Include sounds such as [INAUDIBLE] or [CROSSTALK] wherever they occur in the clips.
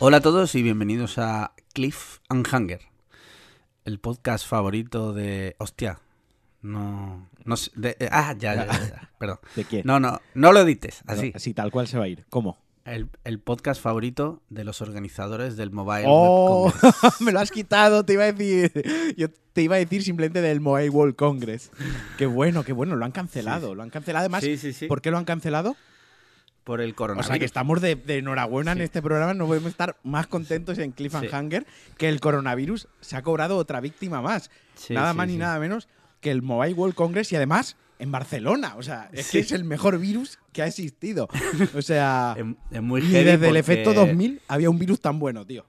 Hola a todos y bienvenidos a Cliff and Hanger, el podcast favorito de. Hostia, no. no sé, de- eh, ah, ya, ya, ya, ya, perdón. [LAUGHS] ¿De quién? No, no, no lo edites, así. Así, tal cual se va a ir. ¿Cómo? El, el podcast favorito de los organizadores del Mobile ¡Oh! World Congress. [LAUGHS] Me lo has quitado, te iba a decir. Yo te iba a decir simplemente del Mobile World Congress. Qué bueno, qué bueno, lo han cancelado. Lo han cancelado además. Sí, sí, sí. ¿Por qué lo han cancelado? Por el O coronavirus. sea que estamos de, de enhorabuena en Sí. este programa. No podemos estar más contentos en Cliffhanger que el coronavirus se ha cobrado otra víctima más. Sí, nada sí, más ni sí. nada menos que el Mobile World Congress y además en Barcelona. O sea, es Sí. que es el mejor virus que ha existido. O sea, [LAUGHS] Es, es muy heavy desde el efecto 2000 había un virus tan bueno, tío.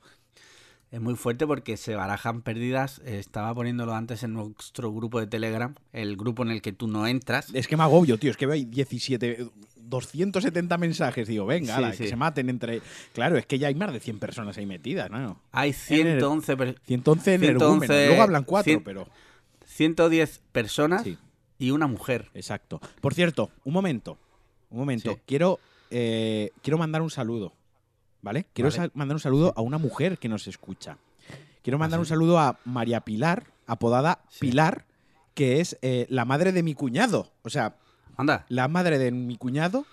Es muy fuerte porque se barajan pérdidas. Eh, Estaba poniéndolo antes en nuestro grupo de Telegram, el grupo en el que tú no entras. Es que me agobio, tío. Es que veo ahí 17, 270 mensajes. Digo, venga, Sí, ala, sí. que se maten entre. Claro, es que ya hay más de 100 personas ahí metidas, ¿no? Hay En el- 111, per- 111 en 111, energúmenos. Luego hablan cuatro, cien- pero. 110 personas Sí. y una mujer. Exacto. Por cierto, un momento. Un momento. Quiero, eh, quiero mandar un saludo. ¿Vale? Quiero Vale. mandar un saludo a una mujer que nos escucha. Quiero mandar ¿Ah, un sí? saludo a María Pilar, apodada Sí. Pilar, que es eh, la madre de mi cuñado. O sea, Anda. la madre de mi cuñado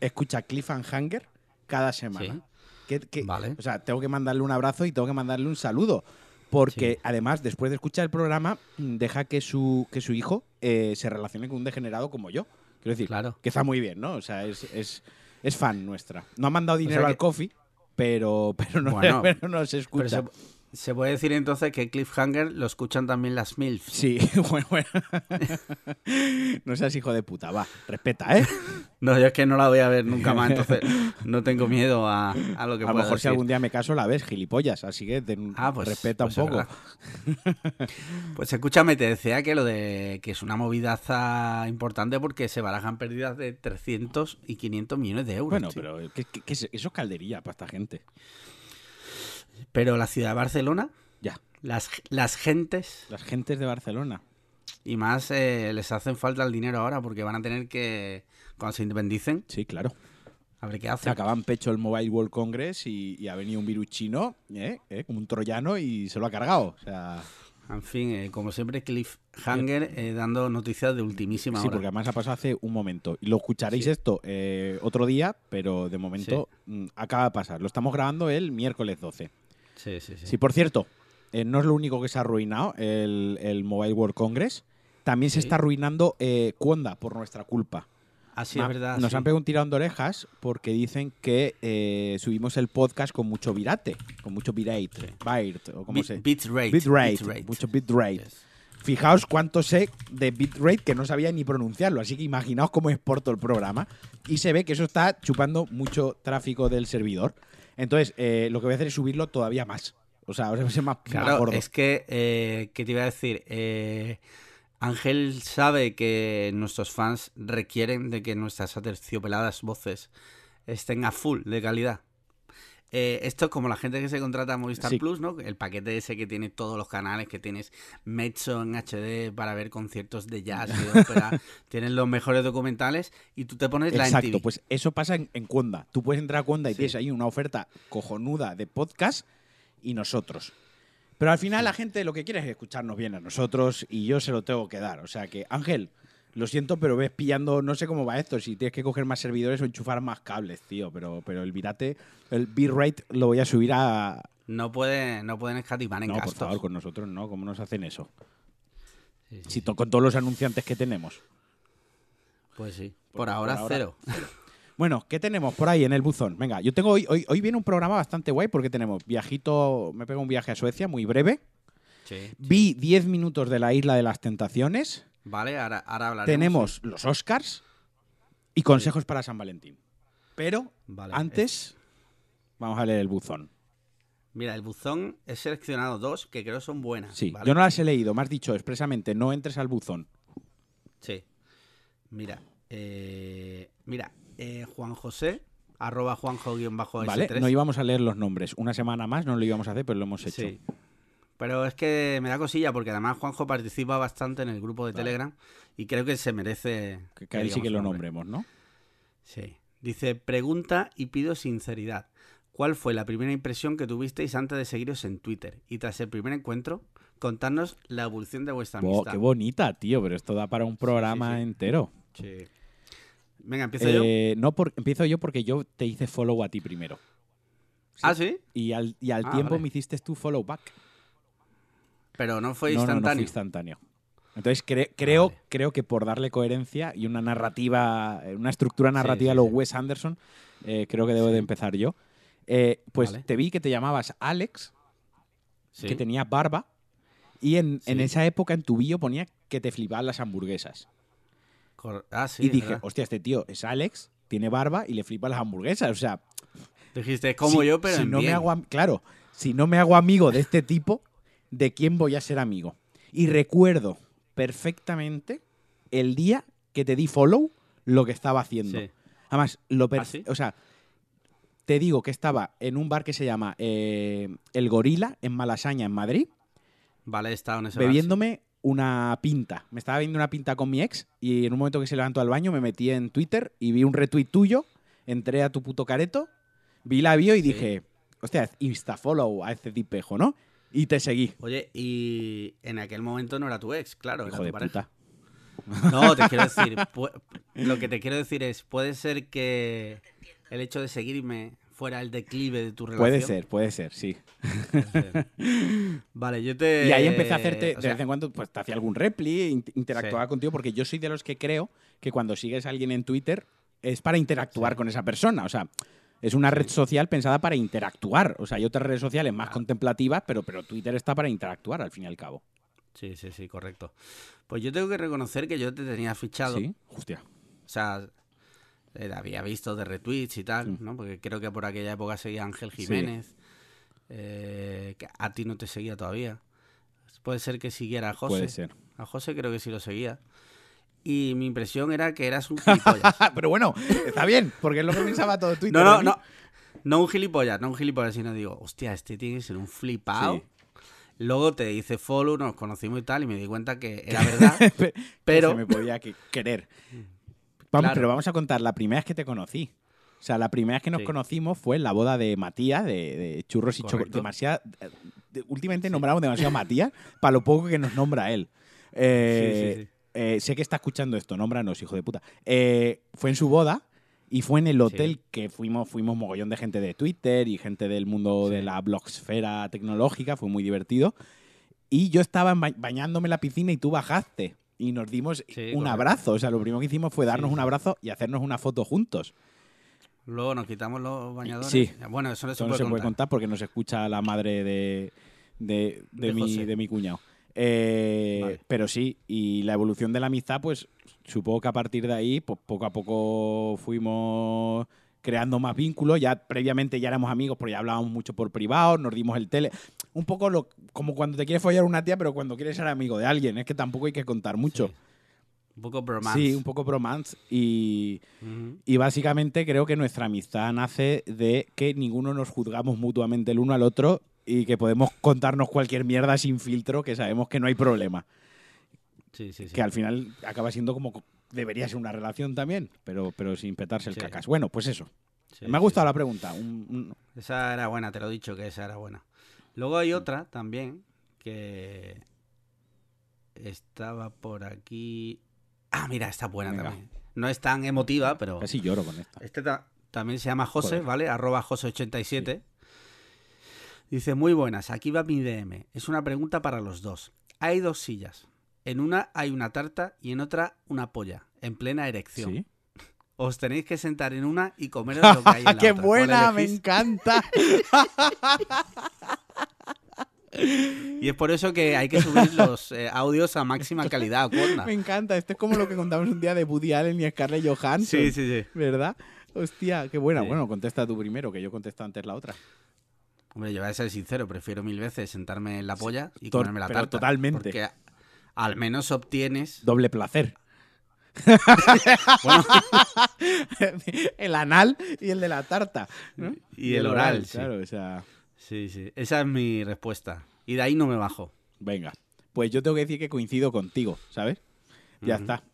escucha Cliffhanger cada semana. Sí. Que- que- Vale. O sea, tengo que mandarle un abrazo y tengo que mandarle un saludo. Porque Sí. además, después de escuchar el programa, deja que su, que su hijo eh, se relacione con un degenerado como yo. Quiero decir, Claro. que está muy bien, ¿no? O sea, es, es, es fan nuestra. No ha mandado dinero sea al coffee, pero, pero, no, [LAUGHS] Bueno, pero nos Pero escucha. se, se puede decir entonces que Cliffhanger lo escuchan también las MILFs. Sí, [LAUGHS] bueno, bueno. no seas hijo de puta, va, respeta, ¿eh? No, yo es que no la voy a ver nunca más, entonces no tengo miedo a, a lo que A lo mejor si algún día me caso la ves, gilipollas, así que ten- Ah, pues, respeta pues un es poco. [LAUGHS] Pues escúchame, te decía que lo de que es una movidaza importante porque se barajan pérdidas de 300 y 500 millones de euros. Bueno, pero ¿qué- qué- qué es- eso es caldería para esta gente. Pero la ciudad de Barcelona, Ya, las, las gentes las gentes de Barcelona. y más eh, les hacen falta el dinero ahora porque van a tener que, cuando se independicen, Sí, claro. a ver qué Se hacen. acaban pecho el Mobile World Congress y, y ha venido un virus chino, ¿eh? ¿eh? como un troyano, y se lo ha cargado. O sea, En fin, eh, como siempre, Cliffhanger eh, dando noticias de ultimísima sí, hora. porque además ha pasado hace un momento. Y lo escucharéis Sí. esto eh, otro día, pero de momento mm, acaba de pasar. Lo estamos grabando el miércoles 12. Sí, sí, sí. Sí, por cierto, eh, no es lo único que se ha arruinado el, el Mobile World Congress. También se está arruinando eh, por nuestra culpa. Así Ma- es verdad. Nos sí. han pegado un tirón de orejas porque dicen que eh, subimos el podcast con mucho virate, con mucho bitrate, Sí. byte, o como se bitrate, bitrate, bitrate. mucho bitrate. Yes. Fijaos cuánto sé de bitrate que no sabía ni pronunciarlo, así que imaginaos cómo exporto el programa. Y se ve que eso está chupando mucho tráfico del servidor. Entonces, eh, lo que voy a hacer es subirlo todavía más. O sea, ahora va a ser más, gordo. es que, eh, ¿qué te iba a decir? Eh, Ángel sabe que nuestros fans requieren de que nuestras aterciopeladas voces estén a full de calidad. Eh, esto es como la gente que se contrata a Movistar Sí. Plus, ¿no? El paquete ese que tiene todos los canales, que tienes Mezzo en HD para ver conciertos de jazz y de [LAUGHS] ópera, tienes los mejores documentales y tú te pones la Exacto, pues eso pasa en, en Cuonda. Tú puedes entrar a Cuonda y Sí. tienes ahí una oferta cojonuda de podcast y nosotros. Pero al final la gente lo que quiere es escucharnos bien a nosotros y yo se lo tengo que dar. O sea que, Ángel, lo siento, pero ves pillando, no sé cómo va esto, si tienes que coger más servidores o enchufar más cables, tío. Pero, pero el virate, el bitrate lo voy a subir a... No, puede, no pueden escatimar en No, por gastos. favor, con nosotros no. ¿Cómo nos hacen eso? Sí, sí, Si to- con todos los anunciantes que tenemos. Pues sí. Por- Por, ahora, por ahora, [LAUGHS] cero. Bueno, ¿qué tenemos por ahí en el buzón? Venga, yo tengo hoy, hoy, hoy viene un programa bastante guay porque tenemos viajito, me pego un viaje a Suecia muy breve. Sí. Vi 10 minutos de la Isla de las Tentaciones. Vale, ahora, ahora hablaremos. Tenemos los Oscars y consejos para San Valentín. Pero Vale, antes vamos a leer el buzón. Mira, el buzón he seleccionado dos que creo son buenas. Sí, ¿vale? yo no las he leído, me has dicho expresamente, no entres al buzón. Sí. Mira, eh, mira, eh, Juan José, arroba juanjo-s3. Vale, no íbamos a leer los nombres. Una semana más no lo íbamos a hacer, pero lo hemos hecho. Sí. Pero es que me da cosilla porque además Juanjo participa bastante en el grupo de Vale. Telegram y creo que se merece Que, que él sí que lo nombremos, ¿no? Sí. Dice, pregunta y pido sinceridad. ¿Cuál fue la primera impresión que tuvisteis antes de seguiros en Twitter? Y tras el primer encuentro, contadnos la evolución de vuestra amistad. qué bonita, tío, pero esto da para un programa sí. entero. Sí. Venga, empiezo yo. Eh, no, por- empiezo yo porque yo te hice follow a ti primero. Ah, sí, Y al, y al Ah, tiempo vale. me hiciste tu follow back. Pero no fue no, no, no instantáneo. fue instantáneo. Entonces cre- creo, Vale. creo que por darle coherencia y una narrativa, eh, una estructura narrativa sí, a los sí. Wes Anderson, eh, creo que debo de empezar yo. Eh, pues Vale. te vi que te llamabas Alex, que tenías barba, y en, en esa época en tu bio ponía que te flipaban las hamburguesas. Cor- Ah, y dije, verdad. hostia, este tío es Alex, tiene barba y le flipan las hamburguesas. O sea, Dijiste, es como si- yo, pero si en no me hago claro, si no me hago amigo de este tipo, ¿de quién voy a ser amigo? Y recuerdo perfectamente el día que te di follow lo que estaba haciendo. Sí. Además, lo per- ¿Ah, sí? o sea, te digo que estaba en un bar que se llama eh, El Gorila en Malasaña, en Madrid, Vale, he estado en ese bar, bebiéndome una pinta. Me estaba bebiendo una pinta con mi ex y en un momento que se levantó al baño me metí en Twitter y vi un retweet tuyo, entré a tu puto careto, vi la bio y dije, hostia, instafollow a este tipejo, ¿no? Y te seguí. Oye, y en aquel momento no era tu ex, claro, era Hijo tu de pareja. puta. No, te [LAUGHS] quiero decir, lo que te quiero decir es, puede ser que el hecho de seguirme fuera el declive de tu relación. Puede ser, puede ser, sí. Puede ser. Vale, yo te... Y ahí empecé a hacerte, o de sea, vez en cuando, pues te hacía algún repli, in- interactuaba contigo, porque yo soy de los que creo que cuando sigues a alguien en Twitter es para interactuar Sí. con esa persona. O sea, es una red social pensada para interactuar. O sea, hay otras redes sociales más contemplativas, pero, pero Twitter está para interactuar, al fin y al cabo. Sí, sí, sí, correcto. Pues yo tengo que reconocer que yo te tenía fichado. ¿Sí? Hostia. O sea, eh, había visto de retweets y tal, Sí. ¿no? Porque creo que por aquella época seguía Ángel Jiménez. eh, que a ti no te seguía todavía. Puede ser que siguiera a José. Puede ser. A José creo que sí lo seguía. Y mi impresión era que eras un gilipollas. [LAUGHS] pero bueno, está bien, porque es lo que pensaba todo Twitter. no, no, no. No un gilipollas, no un gilipollas, sino digo, hostia, este tiene que ser un flipado. Sí. Luego te hice follow, nos conocimos y tal, y me di cuenta que era [LAUGHS] verdad. Pe- que pero- se me podía que- querer. [LAUGHS] Vamos, Claro. pero vamos a contar la primera vez que te conocí. O sea, la primera vez que nos Sí. conocimos fue en la boda de Matías, de, de churros y chocolate. Demasiado, de- últimamente nombramos demasiado Matías para lo poco que nos nombra él. Eh, Sí, sí, sí. Eh, sé que está escuchando esto, nómbranos, hijo de puta. Eh, fue en su boda y fue en el hotel Sí. que fuimos, fuimos mogollón de gente de Twitter y gente del mundo de Sí. la blogsfera tecnológica, fue muy divertido. Y yo estaba ba- bañándome en la piscina y tú bajaste. Y nos dimos Sí, un correcto. abrazo. O sea, lo primero que hicimos fue darnos un abrazo y hacernos una foto juntos. Luego nos quitamos los bañadores. Sí. Bueno, eso no se Eso no puede se puede contar. contar porque nos escucha la madre de, de, de De mi, de mi cuñado. Eh, Vale. Pero sí, y la evolución de la amistad, pues supongo que a partir de ahí, pues poco a poco fuimos creando más vínculos. Ya previamente ya éramos amigos porque ya hablábamos mucho por privado, nos dimos el tele. Un poco lo, como cuando te quieres follar una tía, pero cuando quieres ser amigo de alguien. Es que tampoco hay que contar mucho. Sí. Un poco bromance. Sí, un poco bromance. Y, y básicamente creo que nuestra amistad nace de que ninguno nos juzgamos mutuamente el uno al otro y que podemos contarnos cualquier mierda sin filtro, que sabemos que no hay problema. Sí, sí, sí. Que al final acaba siendo como co- debería ser una relación también, pero, pero sin petarse el cacas. Bueno, pues eso. Me ha gustado la pregunta. Un- un- Esa era buena, te lo he dicho que esa era buena. Luego hay otra también que estaba por aquí. Ah, mira, está buena Venga. también. No es tan emotiva, pero Casi lloro con esta. este ta- también se llama José, Joder. ¿vale? Arroba José87. Dice, muy buenas, aquí va mi DM. Es una pregunta para los dos. Hay dos sillas. En una hay una tarta y en otra una polla, en plena erección. ¿Sí? [LAUGHS] Os tenéis que sentar en una y comeros lo que hay en la [LAUGHS] ¡Qué otra. ¿Cuál buena! ¡Me encanta! [LAUGHS] Y es por eso que hay que subir los eh, audios a máxima calidad, Cuerna. Me encanta. Esto es como lo que contamos un día de Woody Allen y Scarlett Johansson. Sí, sí, sí. ¿Verdad? Hostia, qué buena. Sí. Bueno, contesta tú primero, que yo contesto antes la otra. Hombre, yo voy a ser sincero, prefiero mil veces sentarme en la polla y comerme la pero tarta. totalmente. Porque al menos obtienes... Doble placer. Bueno, [LAUGHS] el anal y el de la tarta. ¿no? y el oral, sí. Claro, o sea, Sí, sí. Esa es mi respuesta. Y de ahí no me bajo. venga. Pues yo tengo que decir que coincido contigo, ¿sabes? Ya está.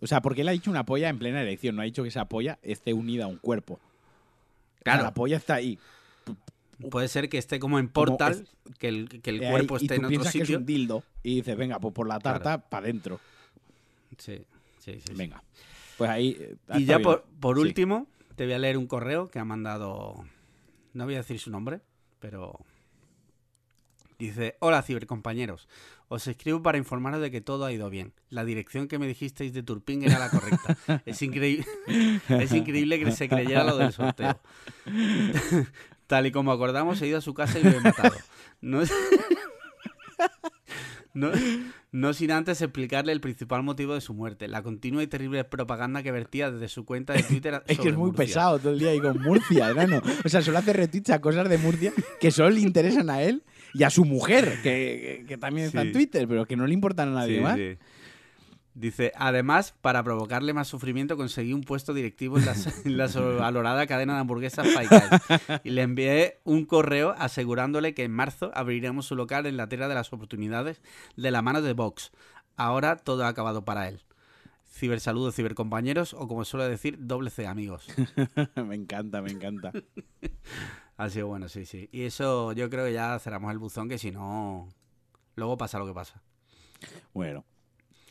O sea, porque él ha dicho una polla en plena erección, no ha dicho que esa polla esté unida a un cuerpo. O sea, Claro. la polla está ahí. Puede ser que esté como en Portal, que el, que el eh, cuerpo y esté tú en otro piensas que es sitio. un dildo y dices, venga, pues por la tarta, para adentro. Sí, sí, sí. Venga. Pues ahí. eh, ha Y ya por, por Sí. último, te voy a leer un correo que ha mandado. No voy a decir su nombre, pero. Dice: Hola, cibercompañeros. Os escribo para informaros de que todo ha ido bien. La dirección que me dijisteis de Turpin era la correcta. Es, increíble [LAUGHS] es increíble que se creyera lo del sorteo. [LAUGHS] Tal y como acordamos, he ido a su casa y lo he matado. No, [LAUGHS] no, no sin antes explicarle el principal motivo de su muerte, la continua y terrible propaganda que vertía desde su cuenta de Twitter. [LAUGHS] Es que sobre es muy Murcia. pesado todo el día ahí con Murcia, enano. O sea, solo hace retweets a cosas de Murcia que solo le interesan a él y a su mujer, que, que- que también está en. Twitter, pero que no le importan a nadie Sí, más. sí. Dice, además, para provocarle más sufrimiento, conseguí un puesto directivo en la, en la sobrevalorada cadena de hamburguesas Five Guys. Y le envié un correo asegurándole que en marzo abriremos su local en la tierra de las oportunidades de la mano de Vox. Ahora todo ha acabado para él. Cibersaludos, cibercompañeros, o como suele decir, doble C amigos. [LAUGHS] me encanta, me encanta. [LAUGHS] Ha sido bueno, sí, sí. Y eso yo creo que ya cerramos el buzón, que si no, luego pasa lo que pasa. Bueno.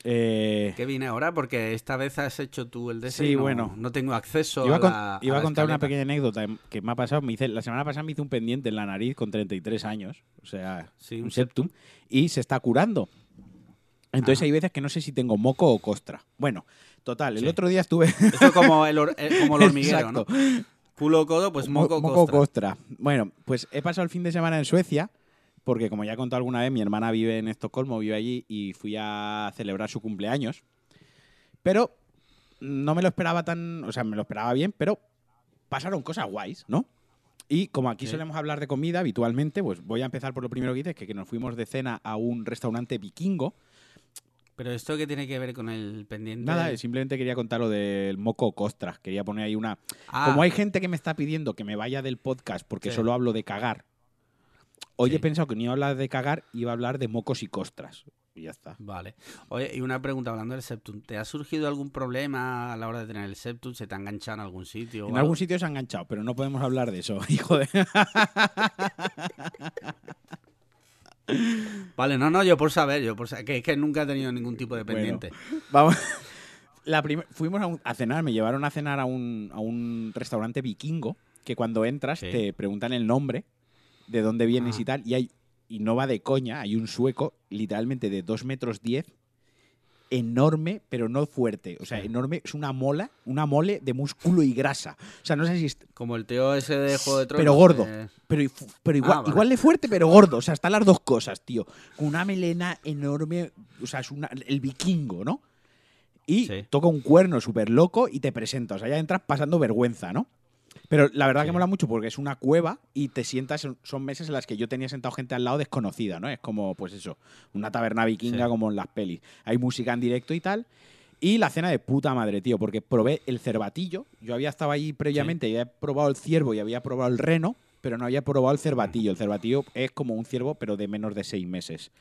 Eh, ¿Qué viene ahora? Porque esta vez has hecho tú el de ese Sí, y no, bueno. no tengo acceso iba a, con- la, iba a contar una pequeña anécdota que me ha pasado. Me hice, la semana pasada me hice un pendiente en la nariz con 33 años, o sea, Sí, un un septum, y se está curando. Entonces Ah. hay veces que no sé si tengo moco o costra. Bueno, total, el Sí. otro día estuve... [LAUGHS] Esto como el, hor- eh, como el [LAUGHS] hormiguero, Exacto. ¿no? Culo codo, pues Mo- moco, moco costra. costra. Bueno, pues he pasado el fin de semana en Suecia, porque como ya he contado alguna vez, mi hermana vive en Estocolmo, vive allí, y fui a celebrar su cumpleaños. Pero no me lo esperaba tan. O sea, me lo esperaba bien, pero pasaron cosas guays, ¿no? Y como aquí Sí. solemos hablar de comida habitualmente, pues voy a empezar por lo primero que dices, que, que nos fuimos de cena a un restaurante vikingo. Pero esto qué tiene que ver con el pendiente. Nada, simplemente quería contar lo del moco costra. Quería poner ahí una, Ah, Como hay gente que me está pidiendo que me vaya del podcast porque Sí. solo hablo de cagar, hoy Sí. he pensado que no iba a hablar de cagar, iba a hablar de mocos y costras. Y ya está. Vale. Oye, y una pregunta hablando del septum. ¿Te ha surgido algún problema a la hora de tener el septum? ¿Se te ha enganchado en algún sitio? En algo? algún sitio se ha enganchado, pero no podemos hablar de eso, [LAUGHS] hijo de... Vale, no, no, yo por saber, yo por saber, que es que nunca he tenido ningún tipo de Bueno. pendiente. [LAUGHS] Vamos. La Fuimos a, un- a cenar, me llevaron a cenar a un, a un restaurante vikingo que cuando entras Sí. te preguntan el nombre, de dónde vienes Ah. y tal, y hay y no va de coña, hay un sueco literalmente de 2 metros 10, enorme, pero no fuerte. O sea, Sí. enorme, es una mola, una mole de músculo y grasa. O sea, no sé si es- Como el tío ese de Juego de Tronos. Pero gordo. eh, pero, pero igual, Ah, vale. igual de fuerte, pero gordo. O sea, están las dos cosas, tío. Con una melena enorme. O sea, es una- el vikingo, ¿no? Y Sí. toca un cuerno súper loco y te presenta. O sea, ya entras pasando vergüenza, ¿no? Pero la verdad Sí. que mola mucho porque es una cueva y te sientas. en- Son meses en las que yo tenía sentado gente al lado desconocida, ¿no? Es como, pues eso, una taberna vikinga Sí. como en las pelis. Hay música en directo y tal. Y la cena de puta madre, tío, porque probé el cervatillo. Yo había estado allí previamente y había probado el ciervo y había probado el reno, pero no había probado el cervatillo. El cervatillo es como un ciervo, pero de menos de seis meses.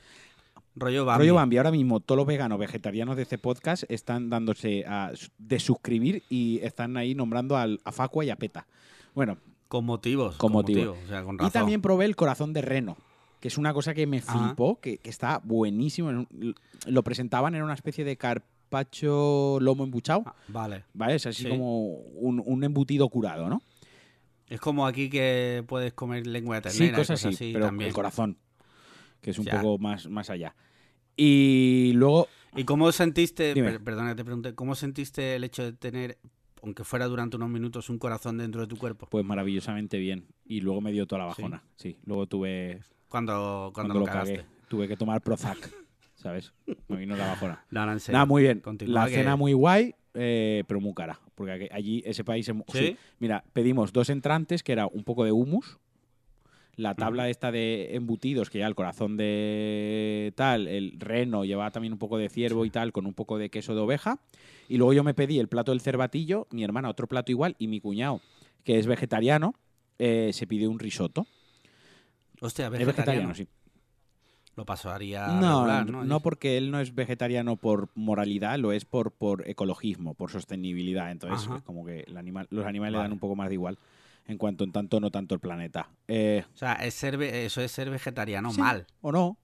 Rollo Bambi. Rollo Bambi, ahora mismo todos los veganos vegetarianos de este podcast están dándose a de suscribir y están ahí nombrando al, a Facua y a Peta. Bueno, Con motivos. Con Con, motivo. motivos. O sea, con y también probé el corazón de reno, que es una cosa que me flipó, que, que está buenísimo. Lo presentaban en una especie de carpacho lomo embuchado. Ah, vale. ¿Vale? Es así Sí. como un, un embutido curado, ¿no? Es como aquí que puedes comer lengua de Sí, ternera. y cosas así, pero también. el corazón, que es un Ya. poco más, más allá. Y luego, ¿Y cómo sentiste, per- perdona te pregunte, cómo sentiste el hecho de tener, aunque fuera durante unos minutos, un corazón dentro de tu cuerpo? pues maravillosamente bien. Y luego me dio toda la Sí. bajona. Sí, luego tuve, Cuando, cuando, cuando, lo cagaste. cagué, tuve que tomar Prozac, [LAUGHS] ¿sabes? Me vino la bajona. No, no. Nada, muy bien. Continúa la que- cena muy guay, eh, pero muy cara. Porque allí, ese país... ¿Sí? Mira, pedimos dos entrantes, que era un poco de hummus, la tabla esta de embutidos, que ya el corazón de tal, el reno, llevaba también un poco de ciervo y tal, con un poco de queso de oveja. Y luego yo me pedí el plato del cervatillo, mi hermana otro plato igual, y mi cuñado, que es vegetariano, eh, se pidió un risotto. Hostia, Es vegetariano. vegetariano, sí. Lo pasaría No, regular, no, ¿no? porque él no es vegetariano por moralidad, lo es por, por ecologismo, por sostenibilidad. Entonces, Ajá. es como que el animal, los animales le dan un poco más de igual. En cuanto en tanto no tanto el planeta. Eh, O sea, es ser ve- eso es ser vegetariano Sí. mal. ¿O no?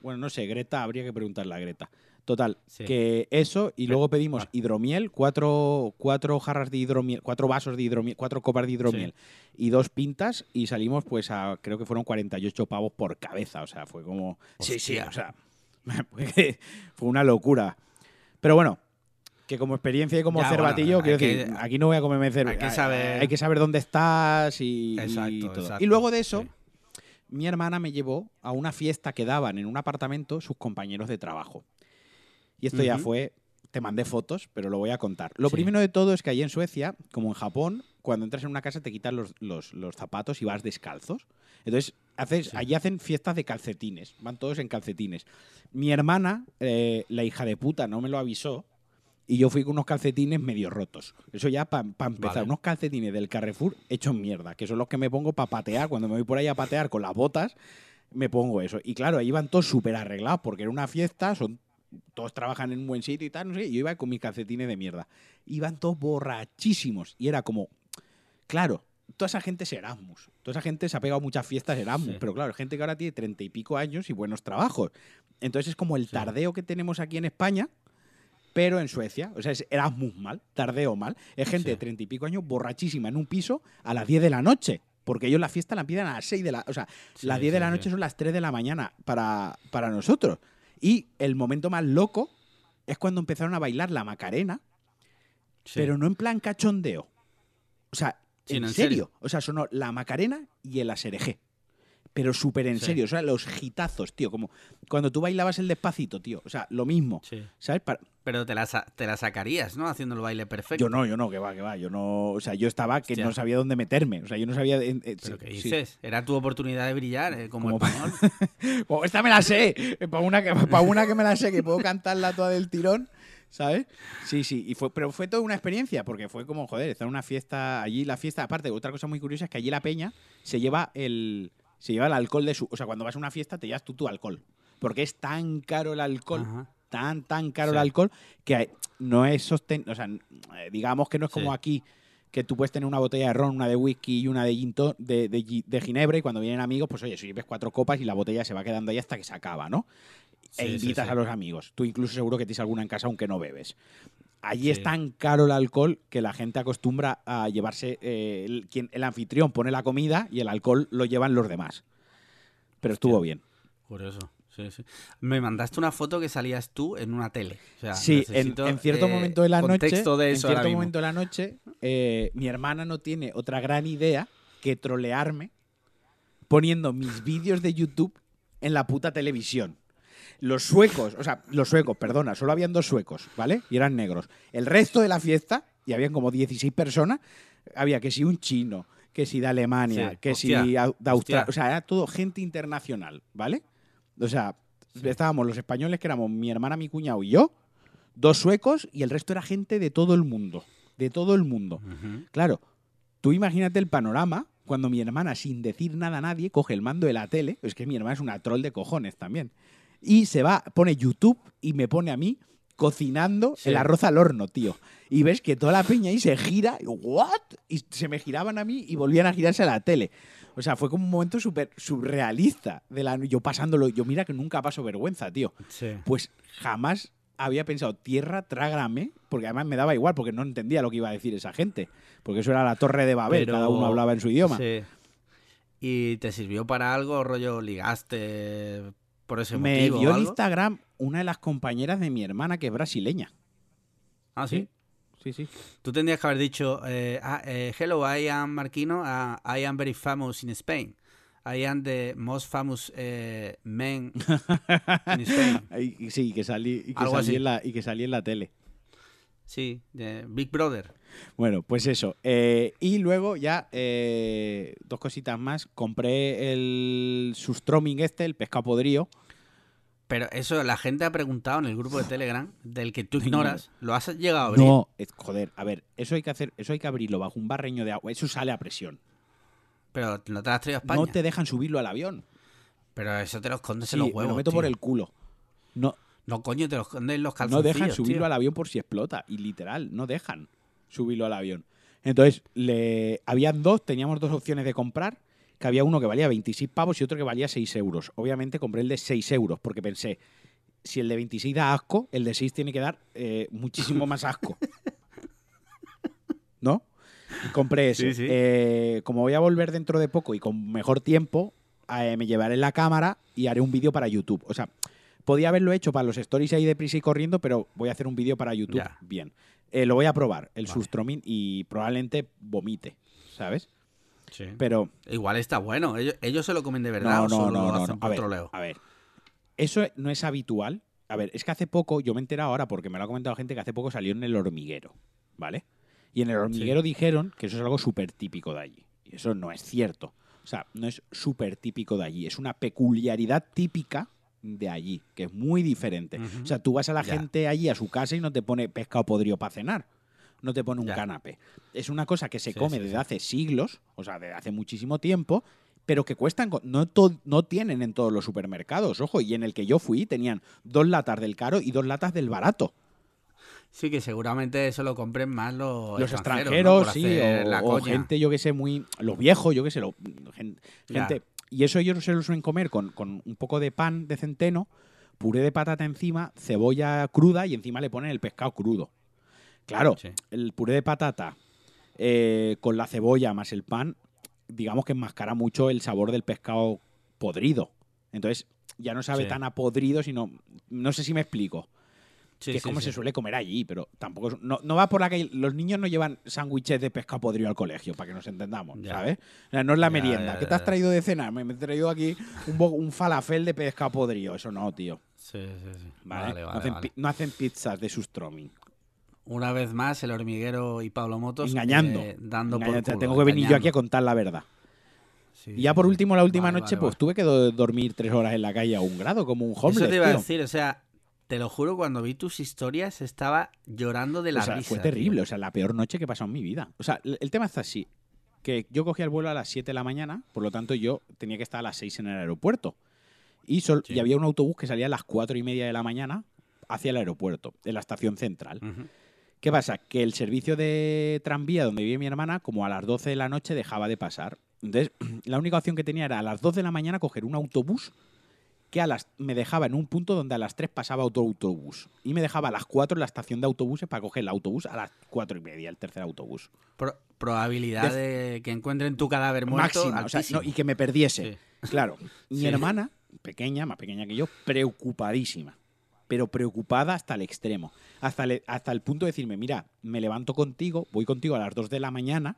Bueno, no sé, Greta, habría que preguntarle a Greta. Total, Sí. que eso, y luego pedimos vale. hidromiel, cuatro, cuatro jarras de hidromiel, cuatro vasos de hidromiel, cuatro copas de hidromiel y dos pintas, y salimos pues a, creo que fueron 48 pavos por cabeza, o sea, fue como... Sí, sí, Hostia. o sea, [LAUGHS] fue una locura. Pero bueno, que como experiencia y como Ya, cervatillo, quiero que- decir, aquí no voy a comerme cerveza. hay que saber- Hay que saber dónde estás y, y Exacto, todo. exacto, Y luego de eso, sí. mi hermana me llevó a una fiesta que daban en un apartamento sus compañeros de trabajo. Y esto ya fue, te mandé fotos, pero lo voy a contar. Lo Sí. primero de todo es que allí en Suecia, como en Japón, cuando entras en una casa te quitan los, los- los zapatos y vas descalzos. Entonces, haces, Sí. allí hacen fiestas de calcetines, van todos en calcetines. Mi hermana, eh, la hija de puta, no me lo avisó. Y yo fui con unos calcetines medio rotos. Eso ya para empezar. Vale. Unos calcetines del Carrefour hechos mierda, que son los que me pongo para patear. Cuando me voy por ahí a patear con las botas, me pongo eso. Y claro, ahí iban todos súper arreglados porque era una fiesta, son todos trabajan en un buen sitio y tal, no sé. y Yo iba con mis calcetines de mierda. Iban todos borrachísimos. Y era como, claro, toda esa gente es Erasmus. Toda esa gente se ha pegado muchas fiestas Erasmus. Sí. Pero claro, gente que ahora tiene treinta y pico años y buenos trabajos. Entonces es como el Sí. tardeo que tenemos aquí en España, pero en Suecia. O sea, es Erasmus mal, tardeo mal. Es gente Sí. de treinta y pico años borrachísima en un piso a las 10 de la noche. Porque ellos la fiesta la empiezan a las 6 de la... O sea, Sí, las 10 de sí, la sí. noche son las 3 de la mañana para, para nosotros. Y el momento más loco es cuando empezaron a bailar la Macarena, pero no en plan cachondeo. O sea, en serio. serio. O sea, sonó la Macarena y el aserejé. Pero súper en Sí. serio. O sea, los gitazos, tío. Como cuando tú bailabas el despacito, tío. O sea, lo mismo. Sí. ¿Sabes? Para- Pero te la, te la sacarías, ¿no? Haciendo el baile perfecto. Yo no, yo no, que va, que va. Yo no. O sea, yo estaba que Hostia. no sabía dónde meterme. O sea, yo no sabía. eh, eh, ¿Pero sí, qué dices? Era tu oportunidad de brillar eh, como, Como- español. Oh, [LAUGHS] esta me la sé. Para una, que, una que me la sé, que puedo cantarla toda del tirón. ¿Sabes? Sí, sí. Y fue, pero fue toda una experiencia, porque fue como, joder, estar en una fiesta. Allí la fiesta, aparte, otra cosa muy curiosa es que allí la peña se lleva el. Se lleva el alcohol de su. O sea, cuando vas a una fiesta te llevas tú tu alcohol. Porque es tan caro el alcohol. Ajá. Tan, tan caro el alcohol que no es sostenible. O sea, eh, digamos que no es como Sí. aquí que tú puedes tener una botella de ron, una de whisky y una de, gin to- de, de gi- de ginebra y cuando vienen amigos, pues oye, si bebes cuatro copas y la botella se va quedando ahí hasta que se acaba, ¿no? e Sí, invitas a los amigos. Tú incluso seguro que tienes alguna en casa aunque no bebes. Allí es tan caro el alcohol que la gente acostumbra a llevarse, eh, el, quien, el anfitrión pone la comida y el alcohol lo llevan los demás. Pero estuvo bien. Curioso. Sí, sí. Me mandaste una foto que salías tú en una tele. O sea, Sí, en, cierto eh, momento de la noche, de eso en cierto mismo. momento de la noche, eh, mi hermana no tiene otra gran idea que trolearme poniendo mis vídeos de YouTube en la puta televisión. Los suecos, o sea, los suecos, perdona, solo habían dos suecos, ¿vale? Y eran negros. El resto de la fiesta, y habían como 16 personas, había que si un chino, que si de Alemania, Sí, que hostia, si de Australia, hostia. o sea, era todo gente internacional, ¿vale? O sea, estábamos los españoles, que éramos mi hermana, mi cuñado y yo, dos suecos, y el resto era gente de todo el mundo, de todo el mundo. Claro, tú imagínate el panorama cuando mi hermana, sin decir nada a nadie, coge el mando de la tele. Es que mi hermana es una troll de cojones también. Y se va, pone YouTube y me pone a mí cocinando Sí. el arroz al horno, tío. Y ves que toda la peña ahí se gira, y, ¿what? Y se me giraban a mí y volvían a girarse a la tele. O sea, fue como un momento súper surrealista. De la, yo pasándolo, yo mira que nunca paso vergüenza, tío. Sí. Pues jamás había pensado, tierra, trágame, porque además me daba igual, porque no entendía lo que iba a decir esa gente. Porque eso era la torre de Babel, Pero- cada uno hablaba en su idioma. Sí. ¿Y te sirvió para algo, rollo, ligaste por ese me motivo? dio en? Instagram una de las compañeras de mi hermana que es brasileña. Ah, sí. Sí, sí. Tú tendrías que haber dicho, eh, ah, eh, hello, I am Marquino, ah, I am very famous in Spain. I am the most famous eh, man [LAUGHS] in Spain. Y, sí, que salí, y que salí en la, y que salí en la tele. Sí, de Big Brother. Bueno, pues eso. Eh, y luego ya, eh, dos cositas más. Compré el sustroming este, el pescado podrío. Pero eso, la gente ha preguntado en el grupo de Telegram, del que tú ignoras, ¿lo has llegado a abrir? No, es- joder, a ver, eso hay que hacer, eso hay que abrirlo bajo un barreño de agua. Eso sale a presión. Pero no te lo has traído a España. No te dejan subirlo al avión. Pero eso te lo escondes Sí, en los me huevos. lo meto por el culo. No, No, coño, te los no calzoncillos. dejan subirlo tío. al avión por si explota. Y literal, no dejan subirlo al avión. Entonces, le, habían dos, teníamos dos opciones de comprar, que había uno que valía 26 pavos y otro que valía 6 euros. Obviamente compré el de 6 euros, porque pensé, si el de 26 da asco, el de 6 tiene que dar eh, muchísimo más asco. ¿No? Y compré ese. Sí, sí. Eh, como voy a volver dentro de poco y con mejor tiempo, eh, me llevaré la cámara y haré un vídeo para YouTube. O sea, podía haberlo hecho para los stories ahí deprisa y corriendo, pero voy a hacer un vídeo para YouTube Ya. bien. Eh, lo voy a probar, el Vale. Sustroming, y probablemente vomite, ¿sabes? Sí. Pero Igual está bueno. Ellos, ellos se lo comen de verdad no, o no, solo no, no, hacen no. A ver, troleo. a ver, eso no es habitual. A ver, es que hace poco, yo me he enterado ahora porque me lo ha comentado gente que hace poco salió en el hormiguero, ¿vale? Y en el hormiguero dijeron que eso es algo súper típico de allí. Y eso no es cierto. O sea, no es súper típico de allí. Es una peculiaridad típica de allí, que es muy diferente. O sea, tú vas a la Ya. gente allí a su casa y no te pone pescado podrido para cenar. No te pone un Ya. canapé. Es una cosa que se Sí, come sí, desde sí. hace siglos, o sea, desde hace muchísimo tiempo, pero que cuestan, no, no tienen en todos los supermercados, ojo, y en el que yo fui tenían dos latas del caro y dos latas del barato. Sí, que seguramente eso lo compren más los, Los extranjeros, extranjeros, ¿no? Por sí, o, la o gente, yo que sé, muy. Los viejos, yo que sé, lo- gente. Y eso ellos se lo suelen comer con, con un poco de pan de centeno, puré de patata encima, cebolla cruda y encima le ponen el pescado crudo. Claro, Sí. el puré de patata eh, con la cebolla más el pan, digamos que enmascara mucho el sabor del pescado podrido. Entonces, ya no sabe Sí. tan a podrido, sino. No sé si me explico Sí, que es sí, como sí. se suele comer allí, pero tampoco es- no, no va por la calle. Los niños no llevan sándwiches de pescado podrido al colegio, para que nos entendamos, Ya. ¿sabes? O sea, no es la Ya, merienda. ya, ¿Qué te has traído de cenar? Me, me he traído aquí un, falafel de pescado podrido. Eso no, tío. Sí, sí, sí. ¿vale? Vale, no, hacen vale. pi- no hacen pizzas de sustroming. Una vez más, el hormiguero y Pablo Motos Engañando. eh, dando Engañando. por culo, Tengo que venir yo aquí a contar la verdad. Sí, Y ya por último, la última Vale, noche, vale, pues vale. tuve que do- dormir tres horas en la calle a un grado, como un homeless. Eso te iba a decir, o sea, te lo juro, cuando vi tus historias estaba llorando de la O sea, risa. fue tío. terrible, o sea, la peor noche que he pasado en mi vida. O sea, el tema está así, que yo cogía el vuelo a las 7 de la mañana, por lo tanto yo tenía que estar a las 6 en el aeropuerto. Y, sol- Sí. y había un autobús que salía a las 4 y media de la mañana hacia el aeropuerto, en la estación central. ¿Qué pasa? Que el servicio de tranvía donde vive mi hermana, como a las 12 de la noche, dejaba de pasar. Entonces, [CLEARS THROAT] la única opción que tenía era a las 2 de la mañana coger un autobús que a las, me dejaba en un punto donde a las 3 pasaba otro autobús. Y me dejaba a las 4 en la estación de autobuses para coger el autobús a las 4 y media, el tercer autobús. Pro- probabilidad de que encuentren tu cadáver muerto. Máxima. o sea, altísimo. no, y que me perdiese. Sí. Claro. Mi Sí. hermana, pequeña, más pequeña que yo, preocupadísima. Pero preocupada hasta el extremo. Hasta el, hasta el punto de decirme, mira, me levanto contigo, voy contigo a las 2 de la mañana,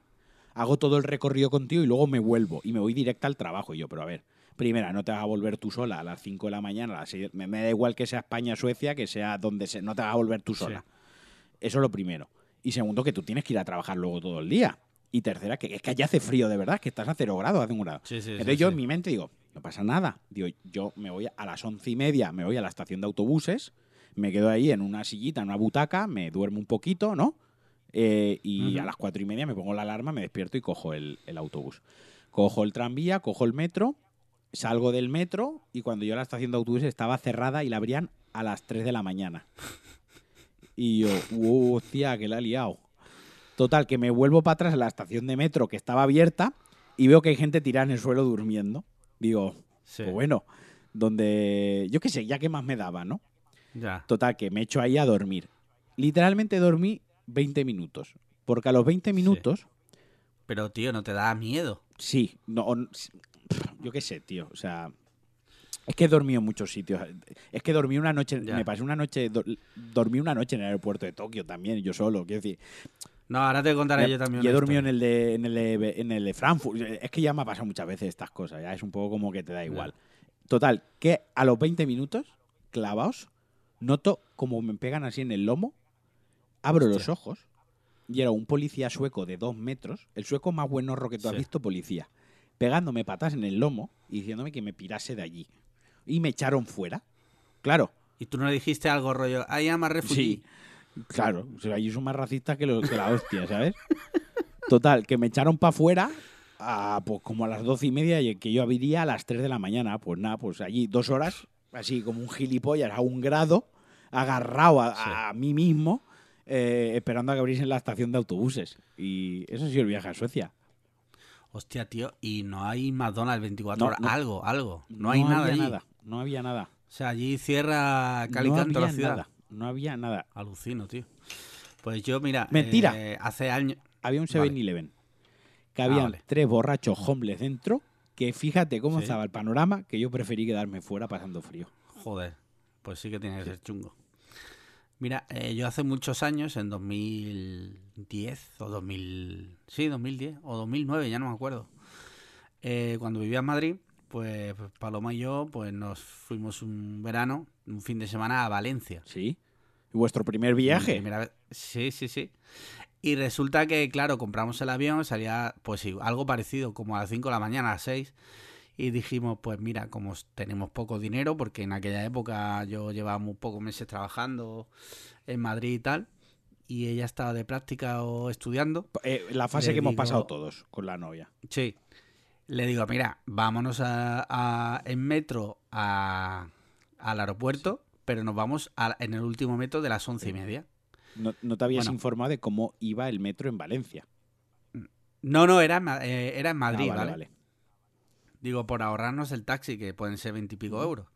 hago todo el recorrido contigo y luego me vuelvo. Y me voy directa al trabajo. Y yo, pero a ver, primera, no te vas a volver tú sola a las 5 de la mañana, a las 6 me, me da igual que sea España, Suecia, que sea donde sea, no te vas a volver tú Sí. sola. Eso es lo primero. Y segundo, que tú tienes que ir a trabajar luego todo el día. Y tercera, que es que allá hace frío de verdad, que estás a cero grados, hace un grado. Sí, Entonces yo en mi mente digo, no pasa nada. Digo, yo me voy a las once y media, me voy a la estación de autobuses, me quedo ahí en una sillita, en una butaca, me duermo un poquito, ¿no? Eh, y a las cuatro y media me pongo la alarma, me despierto y cojo el, el autobús. Cojo el tranvía, cojo el metro, salgo del metro y cuando yo a la estación de autobuses estaba cerrada y la abrían a las 3 de la mañana. Y yo, "Uh, hostia, que la he liado. Total, que me vuelvo para atrás a la estación de metro que estaba abierta y veo que hay gente tirada en el suelo durmiendo. Digo, Sí, pues bueno, donde. Yo qué sé, ya que más me daba, ¿no? ya. Total, que me echo ahí a dormir. Literalmente dormí 20 minutos. Porque a los 20 minutos, Pero, tío, no te da miedo. sí, no, yo qué sé, tío. O sea, es que he dormido en muchos sitios. Es que dormí una noche, Ya. me pasé una noche, do- dormí una noche en el aeropuerto de Tokio también, yo solo. Quiero decir, No, ahora te contaré yo también. y he dormido en el, de, en, el de, en el de Frankfurt. Es que ya me ha pasado muchas veces estas cosas. Ya es un poco como que te da igual. Total, que a los 20 minutos, clavaos, noto como me pegan así en el lomo, abro Hostia. los ojos y era un policía sueco de dos metros, el sueco más buenorro que tú has visto, policía, pegándome patas en el lomo y diciéndome que me pirase de allí. Y me echaron fuera. Claro, Y tú no le dijiste algo rollo, I am a refugee. Sí, claro. O sea, allí son más racistas que, los- que la hostia, ¿sabes? Total, que me echaron para afuera a, pues, como a las doce y media y que yo abriría a las 3 de la mañana. Pues nada, pues allí dos horas, así como un gilipollas a un grado, agarrado a, Sí. a mí mismo, eh, esperando a que abriesen la estación de autobuses. Y eso ha sido el viaje a Suecia. Hostia, tío, y no hay McDonald's 24 horas. no. Algo, algo. No, hay nada había allí. nada. No había nada. O sea, allí cierra no Calicanto había la ciudad. nada. No había nada. Alucino, tío. Pues yo, mira. Mentira. eh, hace años. Había un Vale. 7-Eleven. Que habían vale. tres borrachos homeless dentro. Que fíjate cómo Sí. estaba el panorama, que yo preferí quedarme fuera pasando frío. Joder, pues sí que tiene que ser chungo. Mira, eh, yo hace muchos años, en 2010 o 2000, sí, 2010 o 2009, ya no me acuerdo. eh, cuando vivía en Madrid, pues Paloma y yo, pues nos fuimos un verano, un fin de semana a Valencia. ¿Sí? ¿Y vuestro primer viaje? primera vez- Sí, sí, sí. Y resulta que, claro, compramos el avión, salía pues sí, algo parecido, como a las 5 de la mañana, a las 6. Y dijimos, pues mira, como tenemos poco dinero, porque en aquella época yo llevaba muy pocos meses trabajando en Madrid y tal, y ella estaba de práctica o estudiando, Eh, la fase que hemos pasado todos con la novia. sí. Le digo, mira, vámonos a, a- en metro a- al aeropuerto, pero nos vamos en el último metro de las once y media. No, no te habías Bueno. informado de cómo iba el metro en Valencia. No, no, era, eh, era en Madrid, Ah, ¿vale? vale. Digo, por ahorrarnos el taxi, que pueden ser veintipico euros.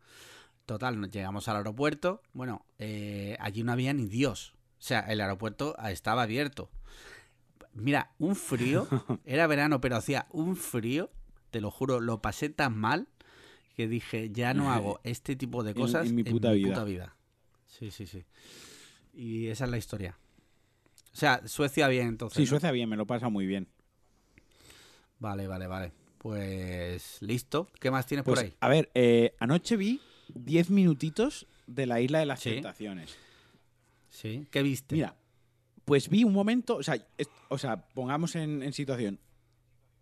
Total, nos llegamos al aeropuerto. Bueno, eh, allí no había ni Dios. O sea, el aeropuerto estaba abierto. Mira, un frío. [LAUGHS] Era verano, pero hacía un frío. Te lo juro, lo pasé tan mal que dije, ya no hago [LAUGHS] este tipo de En- cosas en mi puta vida. vida. Sí, sí, sí. Y esa es la historia. O sea, Suecia bien, entonces. Sí, ¿no? Suecia bien, me lo pasa muy bien. Vale, vale, vale. Pues listo. ¿Qué más tienes Pues, por ahí? a ver, eh, anoche vi 10 minutitos de la Isla de las Sí. Tentaciones. Sí. ¿Qué viste? Mira, pues vi un momento, o sea, es- o sea pongamos en, en situación,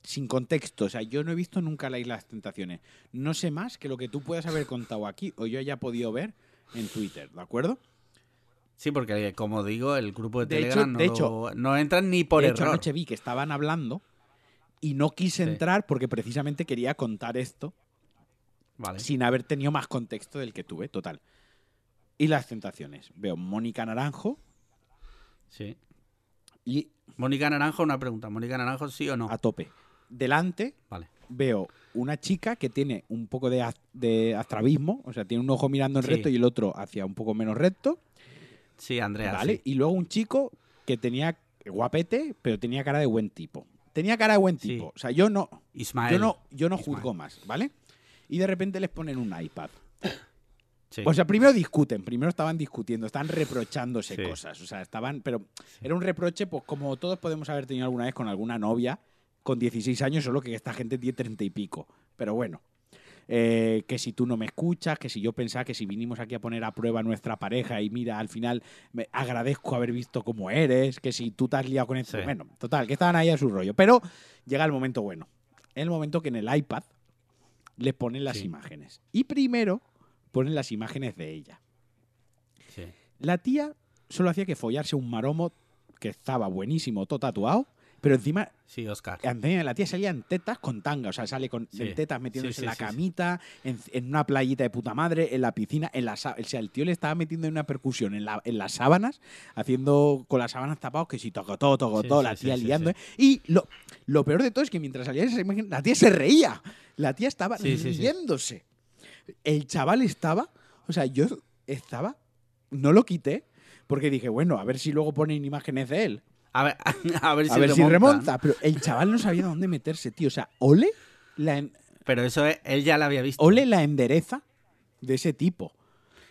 sin contexto, o sea, yo no he visto nunca la Isla de las Tentaciones. No sé más que lo que tú puedas haber contado aquí o yo haya podido ver en Twitter, ¿de acuerdo? Sí, porque como digo, el grupo de, De hecho- Telegram no, de hecho- no entran ni por de hecho, error. anoche vi que estaban hablando y no quise Sí. entrar porque precisamente quería contar esto Vale. sin haber tenido más contexto del que tuve, total. Y las tentaciones. Veo Mónica Naranjo Sí. y Mónica Naranjo, una pregunta. ¿Mónica Naranjo sí o no? a tope. Delante Vale. veo una chica que tiene un poco de, az- de astrabismo, o sea, tiene un ojo mirando en Sí. recto y el otro hacia un poco menos recto, Sí, Andrea. ¿vale? sí. Y luego un chico que tenía guapete, pero tenía cara de buen tipo. Tenía cara de buen Sí. tipo. O sea, yo no, Ismael. yo no, yo no Ismael. juzgo más, ¿vale? Y de repente les ponen un iPad. Sí. O sea, primero discuten, primero estaban discutiendo, estaban reprochándose Sí. cosas. O sea, estaban. Pero era un reproche, pues como todos podemos haber tenido alguna vez con alguna novia con 16 años, solo que esta gente tiene 30 y pico. Pero bueno. Eh, que si tú no me escuchas, que si yo pensaba que si vinimos aquí a poner a prueba a nuestra pareja y mira, al final me agradezco haber visto cómo eres, que si tú te has liado con esto. Sí. Bueno, total, que estaban ahí a su rollo. Pero llega el momento bueno. El momento que en el iPad les ponen las Sí. imágenes. Y primero ponen las imágenes de ella. Sí. La tía solo hacía que follarse un maromo que estaba buenísimo, todo tatuado, pero encima Sí, Oscar. la tía salía en tetas con tanga, o sea, sale con Sí. en tetas metiéndose Sí, sí, en la camita, en, en una playita de puta madre, en la piscina, en la o sea, el tío le estaba metiendo en una percusión en, la- en las sábanas, haciendo con las sábanas tapados que si tocó todo, tocó todo, la tía liando. ¿eh? Y lo, lo peor de todo es que mientras salía esa imagen, la tía se reía. La tía estaba riéndose. El chaval estaba, o sea, yo estaba, no lo quité, porque dije, bueno, a ver si luego ponen imágenes de él. A ver, [LAUGHS] a ver si, A ver si remonta. Pero el chaval no sabía dónde meterse, tío. O sea, ole la, en- Pero eso es- él ya la había visto. ole la endereza de ese tipo.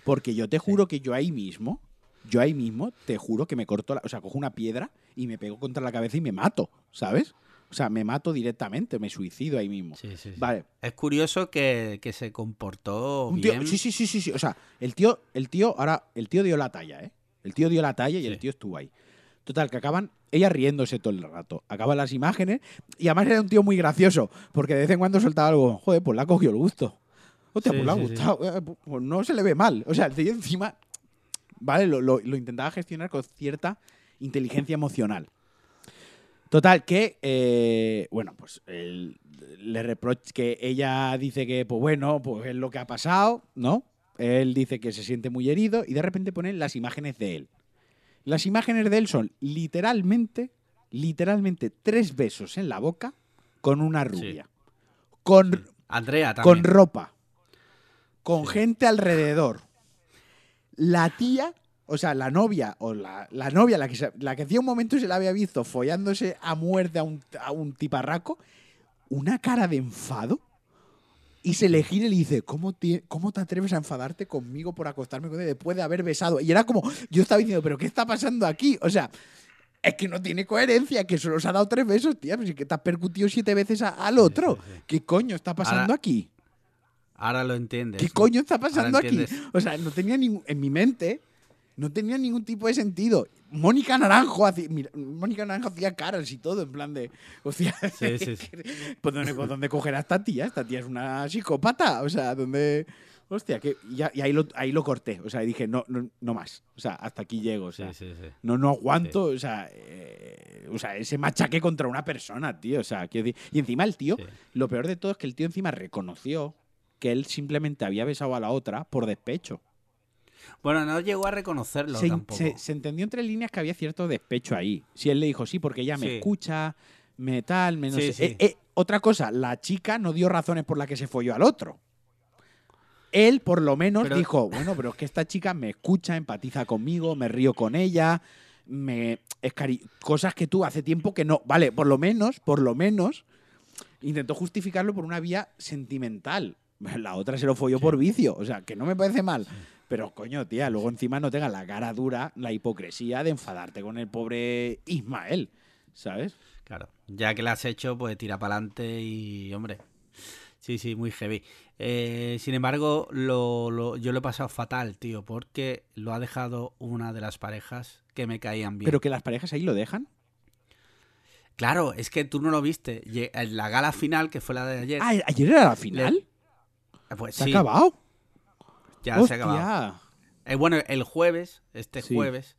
Porque yo te juro que yo ahí mismo, yo ahí mismo, te juro que me corto la. O sea, cojo una piedra y me pego contra la cabeza y me mato, ¿sabes? O sea, me mato directamente, me suicido ahí mismo. Sí, sí, sí. Vale. Es curioso que, que se comportó tío- bien. sí, sí, sí, sí, sí. O sea, el tío, el tío, ahora, el tío dio la talla, ¿eh? El tío dio la talla y el tío estuvo ahí. Total, que acaban, ella riéndose todo el rato. Acaban las imágenes y además era un tío muy gracioso, porque de vez en cuando soltaba algo, joder, pues le ha cogido el gusto. Hostia, Sí, pues le ha sí, gustado. eh, Pues no se le ve mal. O sea, el tío encima, vale, lo, lo- lo intentaba gestionar con cierta inteligencia emocional. Total, que, eh, bueno, pues el- le reprocha que ella dice que, pues bueno, pues es lo que ha pasado, ¿no? Él dice que se siente muy herido y de repente ponen las imágenes de él. Las imágenes de él son literalmente, literalmente tres besos en la boca con una rubia. Con, Andrea con ropa. Con gente alrededor. La tía, o sea, la novia, o la, la novia, la que, se- la que hacía un momento se la había visto follándose a muerte a un, a un tiparraco, una cara de enfado. Y se le gira y le dice, ¿Cómo te, ¿cómo te atreves a enfadarte conmigo por acostarme con él después de haber besado? Y era como, yo estaba diciendo, ¿pero qué está pasando aquí? O sea, es que no tiene coherencia, que solo se ha dado tres besos, tía, pero si que te has percutido siete veces a- al otro. sí, sí. ¿Qué coño está pasando Ahora- aquí? Ahora lo entiendes. ¿Qué ¿no? coño está pasando aquí? O sea, no tenía ningún, en mi mente no tenía ningún tipo de sentido. Mónica Naranjo hacía, mira, Mónica Naranjo hacía caras y todo en plan de, hostia, Sí, sí, sí. [LAUGHS] ¿pues dónde, pues dónde coger a esta tía? Esta tía es una psicópata, o sea, ¿dónde Hostia, que y, ya- y ahí lo ahí lo corté, o sea, dije, no, no, no más. O sea, hasta aquí llego, o sea, Sí, sí, sí. no, no aguanto, o sea, eh, o sea, ese machaque contra una persona, tío. O sea, quiero decir. Y encima el tío, lo peor de todo es que el tío encima reconoció que él simplemente había besado a la otra por despecho. Bueno, no llegó a reconocerlo Se, tampoco. se- se entendió entre líneas que había cierto despecho ahí. Si él le dijo, sí, porque ella me Sí. escucha, me tal, me no Sí, sé. sí. Eh, eh, otra cosa, la chica no dio razones por las que se folló al otro. Él, por lo menos, Pero- dijo, bueno, pero es que esta chica me escucha, empatiza conmigo, me río con ella, me es cari- cosas que tú hace tiempo que no. Vale, por lo menos, por lo menos, intentó justificarlo por una vía sentimental. La otra se lo folló por vicio. O sea, que no me parece mal. Pero coño, tía, luego encima no tengas la cara dura, la hipocresía de enfadarte con el pobre Ismael. ¿Sabes? Claro. Ya que la has hecho, pues tira para adelante y, hombre. Sí, sí, muy heavy. Eh, sin embargo, lo, lo- yo lo he pasado fatal, tío, porque lo ha dejado una de las parejas que me caían bien. Pero que las parejas ahí lo dejan. Claro, es que tú no lo viste. En la gala final, que fue la de ayer, Ah, ayer era la final. pues ¿Se sí, ha acabado? Ya se ha acabado. Eh, bueno, el jueves, este Sí. jueves,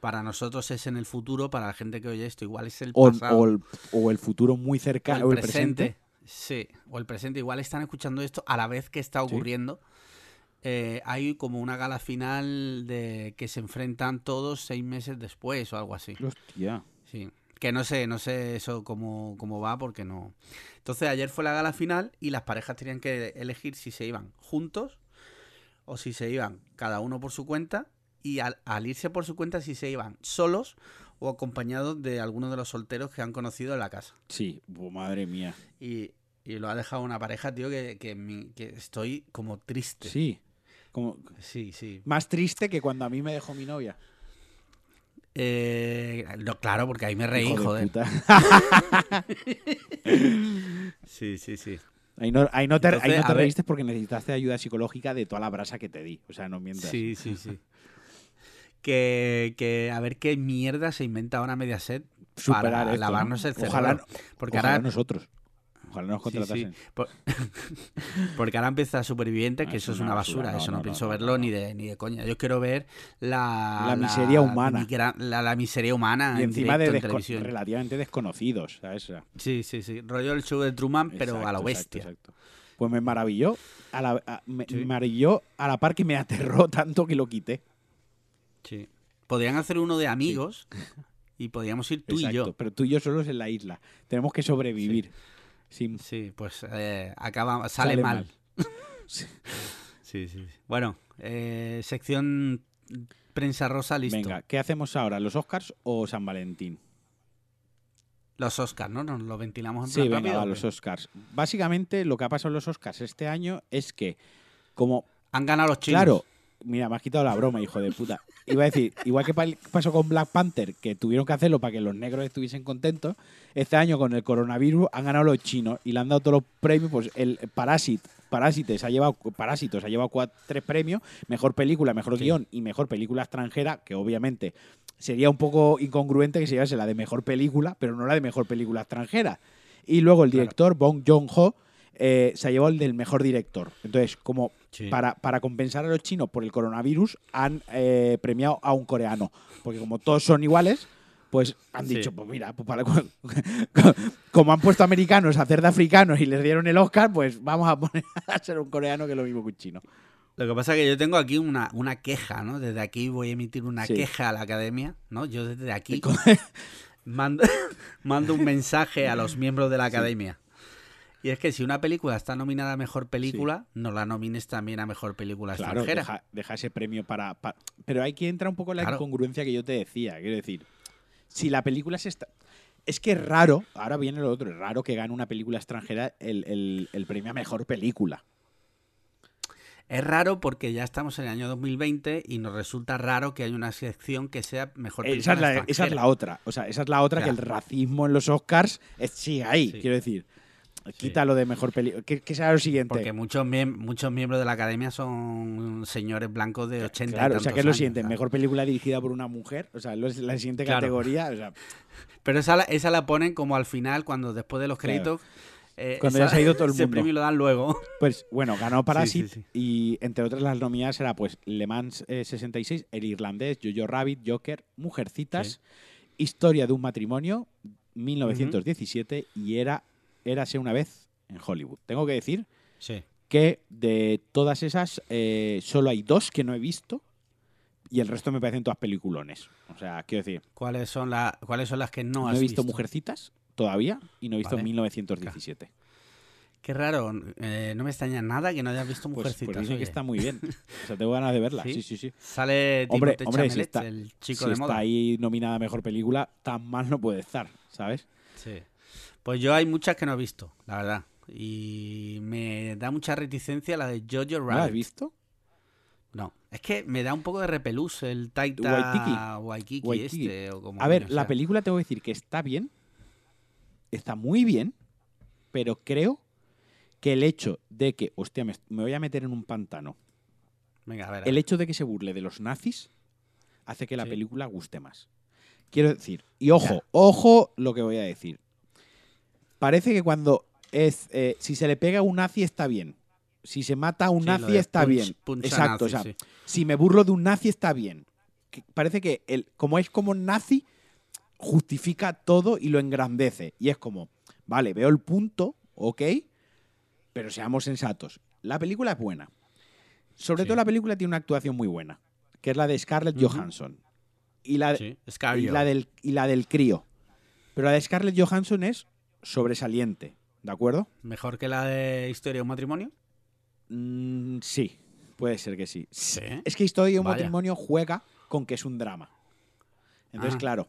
para nosotros es en el futuro, para la gente que oye esto, igual es el pasado. o el, o el futuro muy cercano, o el presente. presente. Sí, o el presente. Igual están escuchando esto a la vez que está ocurriendo. Eh, hay como una gala final de que se enfrentan todos seis meses después o algo así. Hostia. Sí. Que no sé, no sé eso cómo, cómo va porque no. Entonces ayer fue la gala final y las parejas tenían que elegir si se iban juntos o si se iban cada uno por su cuenta y al, al irse por su cuenta si se iban solos o acompañados de algunos de los solteros que han conocido en la casa. Sí, oh, madre mía. Y, y lo ha dejado una pareja, tío, que, que, mi- que estoy como triste. Sí. Como, sí. sí. más triste que cuando a mí me dejó mi novia. Eh, no, claro, porque ahí me reí, Hijo joder. [LAUGHS] Sí, sí, sí. Ahí no, ahí no te, Entonces, ahí no te reíste porque necesitaste ayuda psicológica de toda la brasa que te di. O sea, no mientas. Sí, sí, sí. Que, que a ver qué mierda se inventa ahora Mediaset Superar para esto, lavarnos ¿no? el cerebro. Ojalá, porque ojalá ahora, nosotros. Ojalá nos sí, sí. contratasen. Por- [LAUGHS] porque ahora empieza Superviviente, que Ah, eso es una basura. no, eso no, no, pienso no, verlo ni de ni de coña. Yo quiero ver la La miseria humana. migra- La, la miseria humana. Y en encima de en televisión. relativamente desconocidos. sea, Sí, sí, sí. Rollo el show de Truman, pero a lo bestia. exacto. Pues me maravilló. A la, a- me Sí. maravilló a la par que me aterró [LAUGHS] tanto que lo quité. Sí. Podrían hacer uno de amigos y podríamos ir tú y yo. Pero tú y yo solos en la isla. Tenemos que sobrevivir. Sin, Sí, pues eh, acaba, sale, Sale mal. mal. [LAUGHS] Sí, sí, sí. Bueno, eh, sección prensa rosa, listo. Venga, ¿qué hacemos ahora? ¿Los Oscars o San Valentín? Los Oscars, ¿no? Nos lo ventilamos en Sí, venga, rápido, va, ¿o los? Oscars. Básicamente, lo que ha pasado en los Oscars este año es que, como Han ganado los chinos. Claro, mira, me has quitado la broma, hijo de puta. Iba a decir, igual que pa- pasó con Black Panther, que tuvieron que hacerlo para que los negros estuviesen contentos, este año con el coronavirus han ganado los chinos y le han dado todos los premios, pues el Parasit, Parásite se ha llevado, Parásitos ha llevado tres premios, mejor película, mejor Sí. guion y mejor película extranjera, que obviamente sería un poco incongruente que se llevase la de mejor película, pero no la de mejor película extranjera. Y luego el Claro. director, Bong Joon-ho, eh, se ha llevado el del mejor director. Entonces, como Sí. para, para compensar a los chinos por el coronavirus, han eh, premiado a un coreano. Porque como todos son iguales, pues han Sí. dicho, pues mira, pues para- [LAUGHS] como han puesto americanos a hacer de africanos y les dieron el Oscar, pues vamos a poner [LAUGHS] a ser un coreano que es lo mismo que un chino. Lo que pasa es que yo tengo aquí una, una queja, ¿no? Desde aquí voy a emitir una Sí. queja a la academia, ¿no? Yo desde aquí [LAUGHS] mando, mando un mensaje a los miembros de la academia. Y es que si una película está nominada a mejor película, no la nomines también a mejor película Claro, extranjera. deja, deja ese premio para, pa- Pero hay que entrar un poco en la Claro. incongruencia que yo te decía. Quiero decir, si la película se está. Es que es raro, ahora viene lo otro, es raro que gane una película extranjera el, el- el premio a mejor película. Es raro porque ya estamos en el año 2020 y nos resulta raro que haya una sección que sea mejor película Esa es, la, esa es la otra. O sea, esa es la otra que el racismo en los Oscars sigue ahí. Sí. Quiero decir, quítalo de mejor película. ¿Qué, qué será lo siguiente? Porque muchos, miem- muchos miembros de la academia son señores blancos de 80 y Claro, o sea, tantos ¿qué es lo siguiente? ¿sabes? Mejor película dirigida por una mujer. O sea, lo- la siguiente Claro. categoría. O sea, [LAUGHS] Pero esa la, esa la ponen como al final, cuando después de los Claro. créditos. eh, Cuando ya se ha ido todo el [LAUGHS] ese mundo. premio lo dan luego. [LAUGHS] Pues bueno, ganó Parasite sí. y entre otras las nominadas era pues Le Mans eh, 66, El Irlandés, Jojo Rabbit, Joker, Mujercitas, Historia de un matrimonio, 1917 y era Érase una vez en Hollywood. Tengo que decir Sí. que de todas esas eh, solo hay dos que no he visto y el resto me parecen todas peliculones. O sea, quiero decir, ¿Cuáles son, la- ¿Cuáles son las que no no, has he visto, Mujercitas todavía y no he visto Vale. 1917. Qué raro. eh, no me extraña nada que no hayas visto Pues, Mujercitas. pues dicen que está muy bien. [LAUGHS] O sea, tengo ganas de verla. ¿Sí? Sí, sí, sí. Sale Hombre, Timothée hombre, si está- el chico si de está moda. ahí nominada a mejor película, tan mal no puede estar, ¿sabes? Sí. Pues yo hay muchas que no he visto, la verdad. Y me da mucha reticencia la de Jojo ¿No Rabbit. la has visto? No, es que me da un poco de repelús el Taita. Waikiki, Waititi. este. O como A ver, la película tengo que decir que está bien, está muy bien, pero creo que el hecho de que, hostia, me, me voy a meter en un pantano, Venga, a ver. a el hecho de que se burle de los nazis hace que la Sí. película guste más. Quiero decir, y ojo, Ya. ojo lo que voy a decir. Parece que cuando es, eh, si se le pega a un nazi está bien. Si se mata a un Sí, nazi está punch- bien. punch Exacto, nazi, o sea, sí. si me burlo de un nazi está bien. Que parece que el, como es como nazi, justifica todo y lo engrandece. Y es como, vale, veo el punto, ok, pero seamos sensatos. La película es buena. Sobre Sí. todo la película tiene una actuación muy buena, que es la de Scarlett. Johansson. Y la, Sí, y Scarjo. la, del, y la del crío. Pero la de Scarlett Johansson es sobresaliente, ¿de acuerdo? Mejor que la de Historia de un matrimonio. Mm, sí, puede ser que sí. Sí. Es que Historia de un Vaya. matrimonio juega con que es un drama. Entonces, Ah. claro,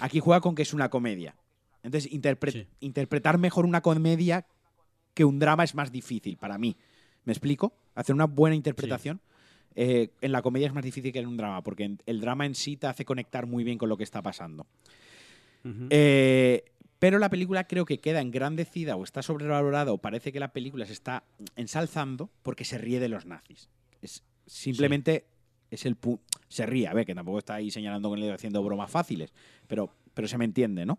aquí juega con que es una comedia. Entonces, interpre- Sí. interpretar mejor una comedia que un drama es más difícil para mí. ¿Me explico? Hacer una buena interpretación. eh, en la comedia es más difícil que en un drama, porque el drama en sí te hace conectar muy bien con lo que está pasando. Eh, pero la película creo que queda engrandecida o está sobrevalorada o parece que la película se está ensalzando porque se ríe de los nazis. Es, simplemente es el pu- se ríe, a ver, que tampoco está ahí señalando con el dedo haciendo bromas fáciles, pero, pero se me entiende, ¿no?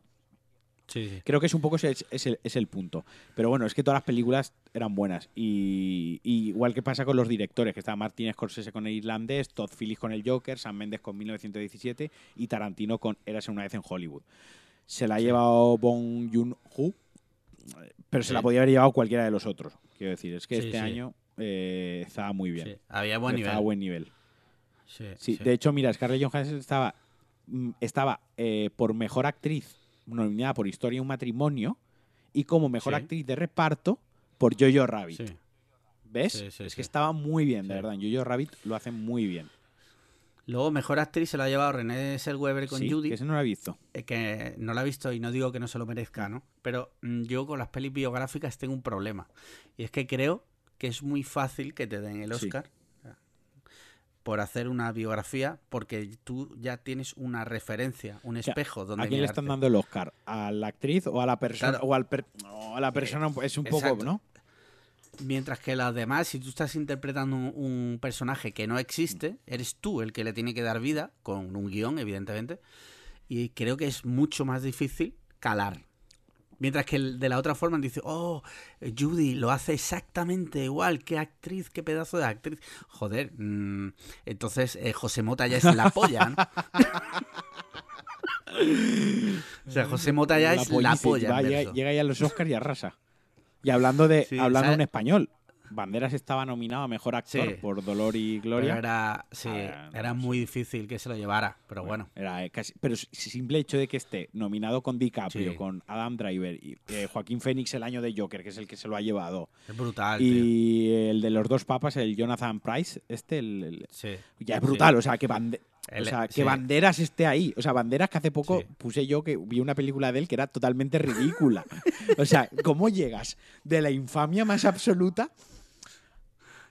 Sí, sí. Creo que es un poco ese, es, el, es el punto. Pero bueno, es que todas las películas eran buenas. Y, y igual que pasa con los directores, que está Martin Scorsese con el irlandés, Todd Phillips con el Joker, Sam Mendes con 1917 y Tarantino con Érase una vez en Hollywood. Se la ha llevado Bong Joon-ho, pero se la podía haber llevado cualquiera de los otros. Quiero decir, es que este año eh, estaba muy bien. Había buen estaba nivel. buen nivel. Sí, de hecho, mira, Scarlett Johansson estaba, mm, estaba eh, por mejor actriz nominada por Historia de un matrimonio y como mejor actriz de reparto por Jojo Rabbit. ¿Ves? Es que estaba muy bien, de verdad. En Jojo Rabbit lo hacen muy bien. Luego, mejor actriz se la ha llevado René Zellweger con Sí, Judy. que ese no lo he visto. eh, que no la he visto y no digo que no se lo merezca, ¿no? Pero mm, yo con las pelis biográficas tengo un problema. Y es que creo que es muy fácil que te den el Sí. Oscar por hacer una biografía porque tú ya tienes una referencia, un sea, espejo donde ¿A quién le están dando el Oscar? ¿A la actriz o a la persona? Claro. O, al per- o a la persona es un poco, exacto. ¿no? Mientras que las demás, si tú estás interpretando un, un personaje que no existe, eres tú el que le tiene que dar vida, con un guion, evidentemente. Y creo que es mucho más difícil calar. Mientras que el de la otra forma dice, oh, Judy lo hace exactamente igual, qué actriz, qué pedazo de actriz. Joder, mm, entonces eh, José Mota ya es la polla, ¿no? [LAUGHS] o sea, José Mota ya es la polla. va, llega ya a los Oscars y arrasa. Y hablando de Sí, hablando ¿sabes? en español. Banderas estaba nominado a mejor actor Sí. por Dolor y Pero Gloria. era, sí, Ah, no, era muy difícil que se lo llevara, pero bueno. Era, eh, casi- pero simple hecho de que esté nominado con DiCaprio, Sí. con Adam Driver y eh, Joaquín Phoenix el año de Joker, que es el que se lo ha llevado. Es brutal, tío. y el de los dos papas, el Jonathan Price, este, el-. Ya es brutal, o sea, que, bande- El- o sea, que sí. Banderas esté ahí. O sea, Banderas que hace poco Sí. puse yo que vi una película de él que era totalmente ridícula. o sea, ¿cómo llegas de la infamia más absoluta?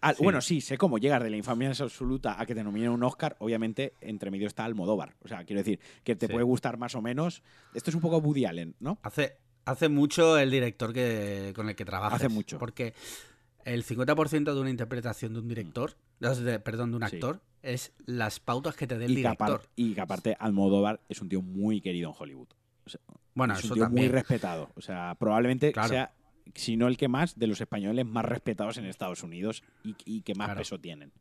al- Sí. Bueno, sí, sé cómo llegas de la infamia más absoluta a que te nominen un Oscar. Obviamente, entre medio está Almodóvar. O sea, quiero decir, que te puede gustar más o menos. Esto es un poco Woody Allen, ¿no? Hace, hace mucho el director que, con el que trabajas. Hace mucho. Porque el 50% de una interpretación de un director, de- perdón, de un actor, es las pautas que te dé el Y director. y que aparte Almodóvar es un tío muy querido en Hollywood. Bueno, es un eso tío también. muy respetado. O sea, probablemente Claro. sea, si no el que más, de los españoles más respetados en Estados Unidos y, y que más Claro. peso tienen.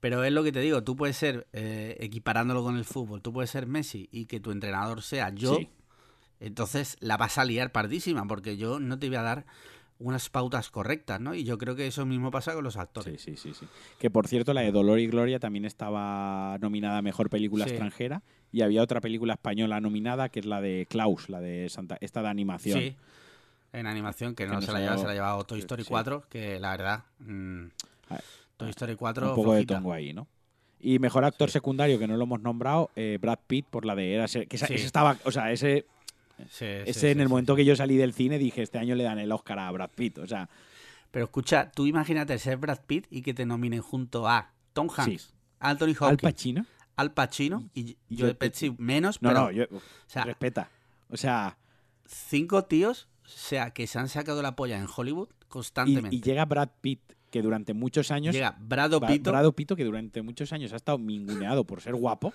Pero es lo que te digo, tú puedes ser, eh, equiparándolo con el fútbol, tú puedes ser Messi y que tu entrenador sea yo, Sí. entonces la vas a liar pardísima, porque yo no te voy a dar unas pautas correctas, ¿no? Y yo creo que eso mismo pasa con los Sí, actores. sí, sí, sí. Que por cierto, la de Dolor y Gloria también estaba nominada a Mejor Película Sí. Extranjera y había otra película española nominada que es la de Klaus, la de Santa, esta de animación. Sí, en animación, que, Que no se la lleva, se la ha llevado Toy Story sí. 4, que la verdad, mm, Ah, Toy Story 4, Un poco de tongo ahí, ¿no? Y mejor actor Sí. secundario, que no lo hemos nombrado, eh, Brad Pitt por la de Érase- que esa- Sí. ese estaba, o sea, ese, Sí, ese sí, en el sí. momento que yo salí del cine dije, este año le dan el Oscar a Brad Pitt, o sea, Pero escucha, tú imagínate ser Brad Pitt y que te nominen junto a Tom Hanks. Anthony Al Hopkins, Pacino. Al Pacino y y Joe Joe Pesci menos, No, pero, no, yo, o sea, respeta. O sea, cinco tíos, o sea, que se han sacado la polla en Hollywood constantemente. y llega Brad Pitt, que durante muchos años Llega Brado Pito, Brado Pito, que durante muchos años ha estado minguneado por ser guapo.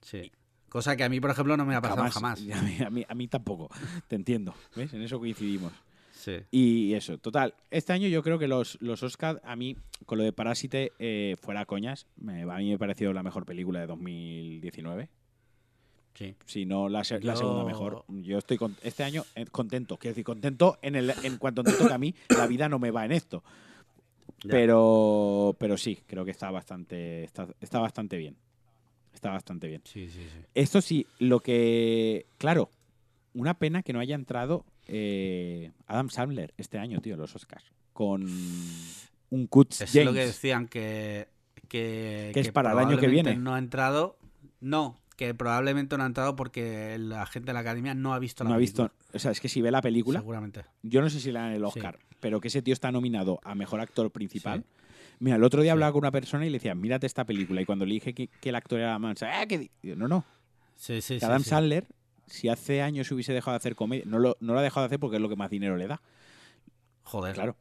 sí. Cosa que a mí, por ejemplo, no me ha pasado jamás. [LAUGHS] A mí, a mí- a mí tampoco. Te entiendo. ¿Ves? En eso coincidimos. Sí. Y eso, total. Este año yo creo que los, los Oscars, a mí, con lo de Parásite, eh, fuera coñas, me- a mí me pareció la mejor película de 2019. sí. Si no la, se- la Yo- segunda mejor. Yo estoy con- este año eh, contento. Quiero decir, contento en, el, en cuanto contento que a mí la vida no me va en esto. Ya. Pero, pero sí, creo que está bastante, está, está bastante bien. Está bastante bien. Sí, sí, sí. Esto sí, lo que. Claro, una pena que no haya entrado eh, Adam Sandler este año, tío, los Oscars. Con un Cuts Es James. lo que decían que. Que, Que es para el año que viene. No ha entrado. No, que probablemente no ha entrado porque la gente de la academia no ha visto la no ha película. visto. O sea, es que si ve la película, Seguramente. yo no sé si le dan el Sí. Oscar, pero que ese tío está nominado a mejor actor principal. Mira, el otro día hablaba con una persona y le decía, mírate esta película. Y cuando le dije que, que el actor era Mansa, ¡ah, que di-". Digo, no, no. Sí, sí, que sí. Adam sí. Sandler, si hace años hubiese dejado de hacer comedia, no lo, no lo ha dejado de hacer porque es lo que más dinero le da. Joder. Claro.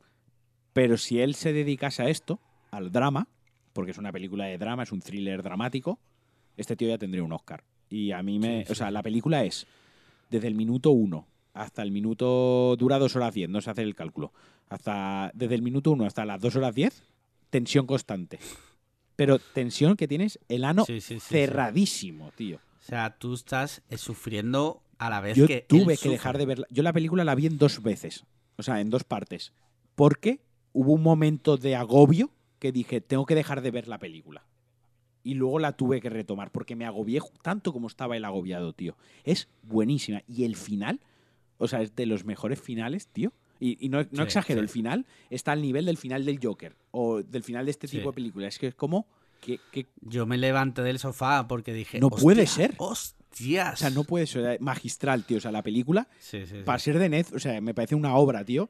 Pero si él se dedicase a esto, al drama, porque es una película de drama, es un thriller dramático, este tío ya tendría un Oscar. Y a mí me. O sea, la película es desde el minuto uno hasta el minuto. dura dos horas diez, no se hace el cálculo. Hasta. Desde el minuto uno hasta las dos horas diez, tensión constante. Pero tensión que tienes el ano Sí, sí, sí, sí. cerradísimo, tío. O sea, tú estás eh, sufriendo a la vez Yo que. tuve él que sufre. dejar de verla. Yo la película la vi en dos veces. O sea, en dos partes. Porque hubo un momento de agobio que dije, tengo que dejar de ver la película. Y luego la tuve que retomar porque me agobié tanto como estaba el agobiado, tío. Es buenísima. Y el final, o sea, es de los mejores finales, tío. Y, y no, no Sí, exagero, sí. el final está al nivel del final del Joker o del final de este tipo de películas. Es que es como que, que Yo me levanté del sofá porque dije. No "Hostia, puede ser". ¡Hostias! o sea, no puede ser magistral, tío. O sea, la película para ser de Ned, o sea, me parece una obra, tío.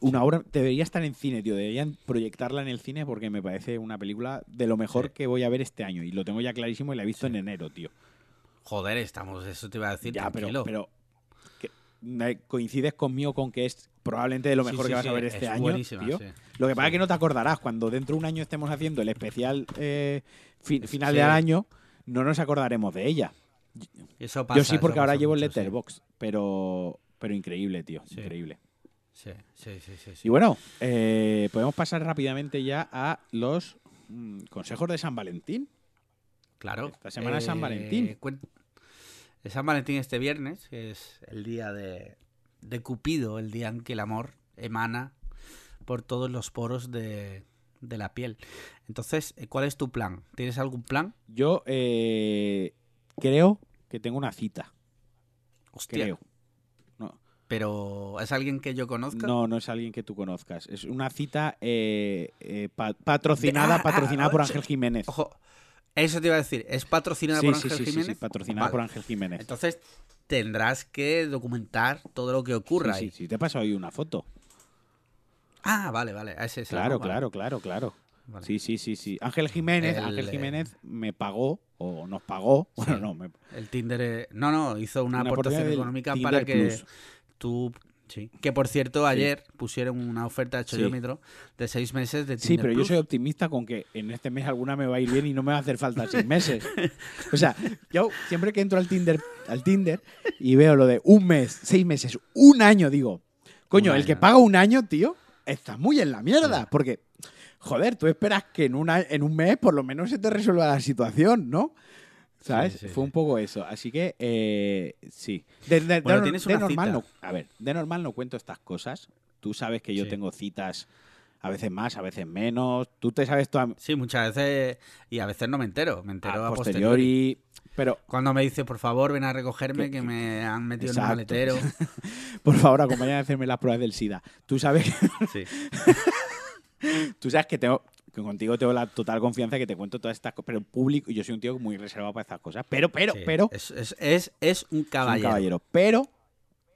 Una obra, debería estar en cine, tío. Deberían proyectarla en el cine porque me parece una película de lo mejor Sí. que voy a ver este año. Y lo tengo ya clarísimo y la he visto Sí. en enero, tío. Joder, estamos. Eso te iba a decir. ya, pero, tranquilo. pero coincides conmigo con que es probablemente de lo mejor sí, que vas sí, a ver este es año, tío. sí. Lo que pasa es que no te acordarás cuando dentro de un año estemos haciendo el especial eh, fi- final del año, no nos acordaremos de ella. Eso pasa, Yo sí, porque ahora llevo el. Letterbox, pero pero increíble, tío, increíble. Sí, sí, sí, sí. Y bueno, eh, podemos pasar rápidamente ya a los mm, consejos de San Valentín. Claro. Esta semana es San Valentín. San Valentín este viernes, que es el día de, de Cupido, el día en que el amor emana por todos los poros de, de la piel. Entonces, eh, ¿cuál es tu plan? ¿Tienes algún plan? Yo eh, creo que tengo una cita. Hostia. Creo. No, Pero ¿es alguien que yo conozca? no, no es alguien que tú conozcas. Es una cita eh, eh, pa- patrocinada, Ah, ah, patrocinada por ah, Ángel Jiménez. Ojo, eso te iba a decir. ¿Es patrocinada Sí, por Ángel sí, sí, Jiménez? sí, patrocinada Vale. por Ángel Jiménez. Entonces tendrás que documentar todo lo que ocurra ahí. sí, sí, te he pasado hoy una foto. Ah, vale, vale. Ese Claro, claro, claro, claro. Sí, sí, sí, sí. Ángel Jiménez, El, Ángel eh, Jiménez me pagó, o nos pagó, [LAUGHS] bueno, no, me, El Tinder. eh, No, no, hizo una, Una aportación económica Tinder para que Plus. tú. Sí. Que por cierto, ayer pusieron una oferta de Sí. chollómetro de seis meses de Tinder Sí, pero yo soy optimista con que en este mes alguna me va a ir bien y no me va a hacer falta seis [LAUGHS] meses. O sea, yo siempre que entro al Tinder, al Tinder y veo lo de un mes, seis meses, un año, digo, coño, el que paga un año, tío, está muy en la mierda. Porque, joder, tú esperas que en, una, en un mes por lo menos se te resuelva la situación, ¿no? ¿Sabes? Sí, sí, Fue un poco eso. Así que, eh, sí. De, de- Bueno, de una normal no, a ver, de normal no cuento estas cosas. Tú sabes que yo Sí. tengo citas a veces más, a veces menos. Tú te sabes toda, Sí, muchas veces. Y a veces no me entero. Me entero a a, posteriori. posteriori. Pero, Cuando me dice, por favor, ven a recogerme, Que- que, que- me han metido Exacto. en un maletero. [LAUGHS] por favor, acompáñame a hacerme las pruebas del SIDA. Tú sabes que, Sí. [LAUGHS] tú sabes que tengo que contigo tengo la total confianza que te cuento todas estas cosas, pero en público yo soy un tío muy reservado para estas cosas. Pero, pero, sí. pero, Es, es, es, es un soy un caballero. caballero. Pero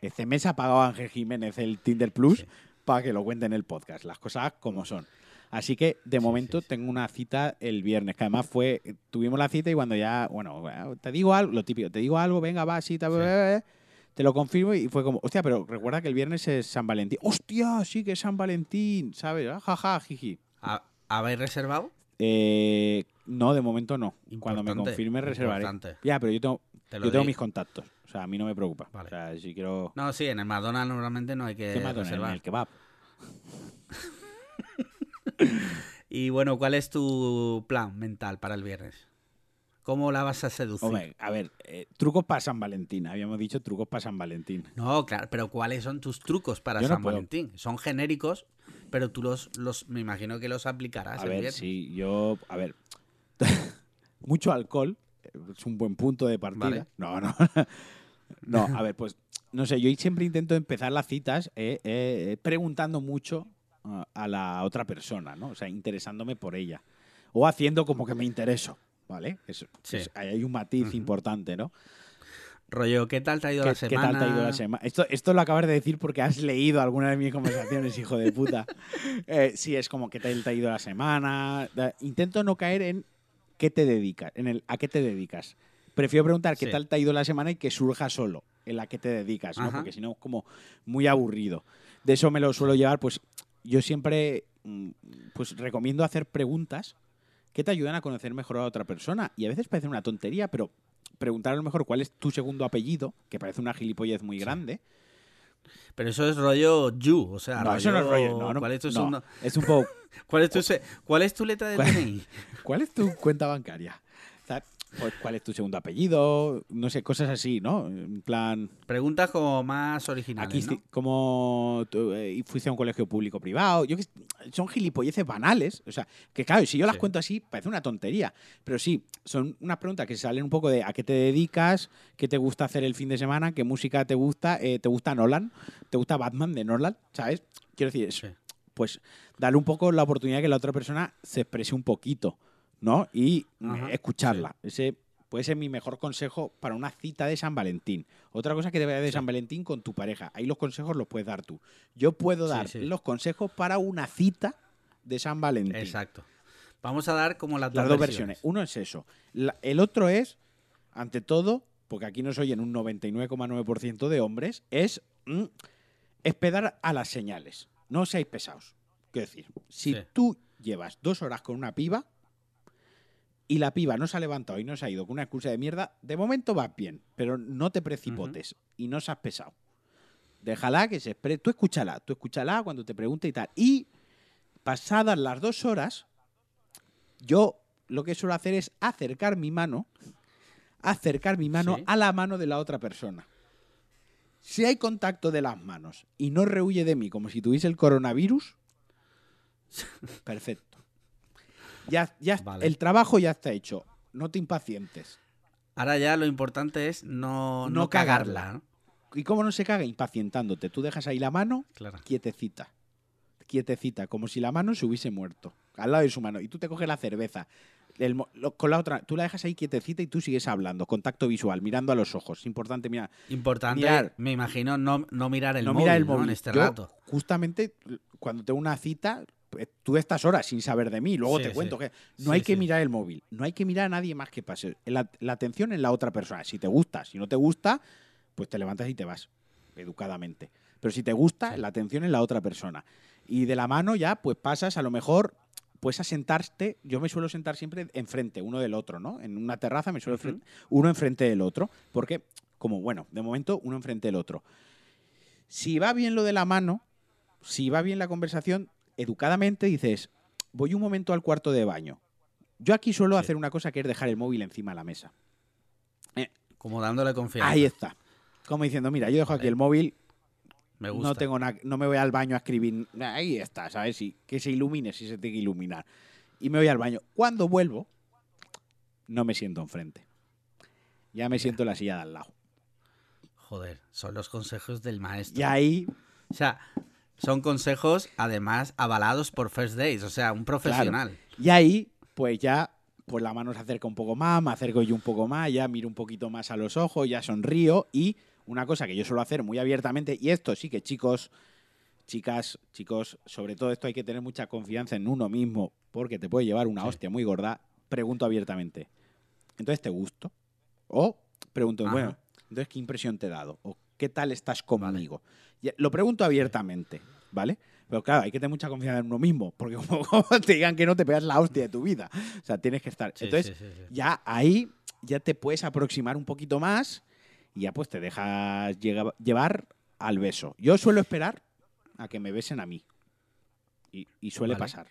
este mes ha pagado Ángel Jiménez el Tinder Plus Sí. para que lo cuente en el podcast. Las cosas como son. Así que de Sí, momento sí, sí. tengo una cita el viernes, que además fue, tuvimos la cita y cuando ya, bueno, te digo algo, lo típico, te digo algo, venga, va, cita, Sí. bla, bla, bla, te lo confirmo y fue como, hostia, pero recuerda que el viernes es San Valentín. Hostia, sí que es San Valentín, ¿sabes? Ah, Jaja, jiji. ¿Ha- ¿Habéis reservado? Eh, no, de momento no. Cuando me confirme reservaré. importante. Ya, pero yo tengo, Te lo yo tengo di- mis contactos. O sea, a mí no me preocupa. Vale. O sea, si quiero... No, sí, en el McDonald's normalmente no hay que ¿Qué reservar. En el kebab. [LAUGHS] Y bueno, ¿cuál es tu plan mental para el viernes? ¿Cómo la vas a seducir? Hombre, a ver, eh, trucos para San Valentín. Habíamos dicho trucos para San Valentín. No, claro, pero ¿cuáles son tus trucos para Yo San. Valentín? Son genéricos, pero tú los, los me imagino que los aplicarás A el ver, viernes. sí, yo, a ver, [LAUGHS] mucho alcohol eh, es un buen punto de partida. Vale. No, no. [LAUGHS] no, a ver, pues, no sé, yo siempre intento empezar las citas eh, eh, preguntando mucho ah, a la otra persona, ¿no? O sea, interesándome por ella. O haciendo como que me intereso, ¿vale? Eso, Sí. es- ahí hay un matiz importante, ¿no? Rollo, ¿qué tal te ha ido ¿Qué, la qué semana? tal te ha ido la semana? Esto, esto lo acabas de decir porque has leído alguna de mis conversaciones, hijo de puta. [LAUGHS] Eh, sí, es como que tal te ha ido la semana. Intento no caer en qué te dedicas, en el a qué te dedicas. Prefiero preguntar qué Sí. tal te ha ido la semana y que surja solo en la que te dedicas. Porque si no es como muy aburrido. De eso me lo suelo llevar, pues yo siempre mm, pues recomiendo hacer preguntas que te ayudan a conocer mejor a otra persona. Y a veces parece una tontería, pero preguntar a lo mejor cuál es tu segundo apellido, que parece una gilipollez muy grande. Pero eso es rollo you, o sea, No, eso no es rollo. No, no, ¿Cuál es tu no. segundo- Es un poco. [LAUGHS] ¿Cuál es tu, se- ¿Cuál es tu letra de ¿Cuál- DNI? ¿Cuál es tu cuenta bancaria? Pues, ¿Cuál es tu segundo apellido? No sé, cosas así, ¿no? En plan. Preguntas como más originales, Aquí, ¿no? como eh, fuiste a un colegio público privado. Yo que son gilipolleces banales. O sea, que claro, si yo las Sí. cuento así, parece una tontería. Pero sí, son unas preguntas que salen un poco de a qué te dedicas, qué te gusta hacer el fin de semana, qué música te gusta, eh, te gusta Nolan, te gusta Batman de Nolan, ¿sabes? Quiero decir, es- Sí. pues darle un poco la oportunidad que la otra persona se exprese un poquito, ¿no? Y Ajá, escucharla. Ese puede ser mi mejor consejo para una cita de San Valentín. Otra cosa que te vaya de Sí. San Valentín con tu pareja. Ahí los consejos los puedes dar tú. Yo puedo dar sí. los consejos para una cita de San Valentín. Exacto. Vamos a dar como las, Las dos versiones. Uno es eso. La- el otro es, ante todo, porque aquí nos oyen un 99,9% de hombres, es mm, esperar a las señales. No seáis pesados. Quiero decir, si tú llevas dos horas con una piba y la piba no se ha levantado y no se ha ido con una excusa de mierda, de momento vas bien, pero no te precipotes y no seas pesado. Déjala que se espere. Tú escúchala, tú escúchala cuando te pregunte y tal. Y pasadas las dos horas, yo lo que suelo hacer es acercar mi mano, acercar mi mano Sí. a la mano de la otra persona. Si hay contacto de las manos y no rehuye de mí como si tuviese el coronavirus, [LAUGHS] Perfecto. Ya, ya Vale. el trabajo ya está hecho. No te impacientes. Ahora ya lo importante es no, No no cagarla, ¿no? ¿Y cómo no se caga? Impacientándote. Tú dejas ahí la mano Claro. quietecita. Quietecita, como si la mano se hubiese muerto. Al lado de su mano. Y tú te coges la cerveza. el lo- con la otra, tú la dejas ahí quietecita y tú sigues hablando. Contacto visual, mirando a los ojos. Importante, mira. Importante, Mirar. me imagino, no, no mirar el no móvil, mira el ¿no? móvil. en este Yo, rato. Justamente cuando tengo una cita, tú estas horas sin saber de mí. Luego Sí, te sí. cuento que no Sí, hay que mirar el móvil. No hay que mirar a nadie más que pase. La, la atención en la otra persona. Si te gusta, si no te gusta, pues te levantas y te vas. Educadamente. Pero si te gusta, la atención en la otra persona. Y de la mano ya, pues pasas a lo mejor. Pues a sentarte, yo me suelo sentar siempre enfrente, uno del otro, ¿no? En una terraza me suelo uno enfrente del otro, porque, como bueno, de momento uno enfrente del otro. Si va bien lo de la mano, si va bien la conversación, educadamente dices, voy un momento al cuarto de baño. Yo aquí suelo Sí. hacer una cosa que es dejar el móvil encima de la mesa. Como dándole confianza. Ahí está. Como diciendo, mira, yo dejo aquí el móvil, me gusta. no tengo no me voy al baño a escribir. Ahí está, ¿sabes? Y que se ilumine si se tiene que iluminar. Y me voy al baño. Cuando vuelvo, no me siento enfrente. Ya me siento en la silla de al lado. Joder, son los consejos del maestro. Y ahí, O sea, son consejos además avalados por First Days, o sea, un profesional. y ahí, pues ya, pues la mano se acerca un poco más, me acerco yo un poco más, ya miro un poquito más a los ojos, ya sonrío. Y una cosa que yo suelo hacer muy abiertamente, y esto sí que chicos, chicas, chicos, sobre todo esto hay que tener mucha confianza en uno mismo, porque te puede llevar una Sí. hostia muy gorda. Pregunto abiertamente. Entonces, ¿te gusto? O pregunto, Ajá. bueno, entonces, ¿qué impresión te he dado? ¿O qué tal estás conmigo? Lo pregunto abiertamente, ¿vale? Pero claro, hay que tener mucha confianza en uno mismo, porque [LAUGHS] como, como te digan que no te pegas la hostia de tu vida. O sea, tienes que estar. Sí, Entonces, sí, sí, sí. ya ahí ya te puedes aproximar un poquito más y ya pues te dejas llevar al beso. Yo suelo esperar a que me besen a mí. Y, y suele Vale. pasar.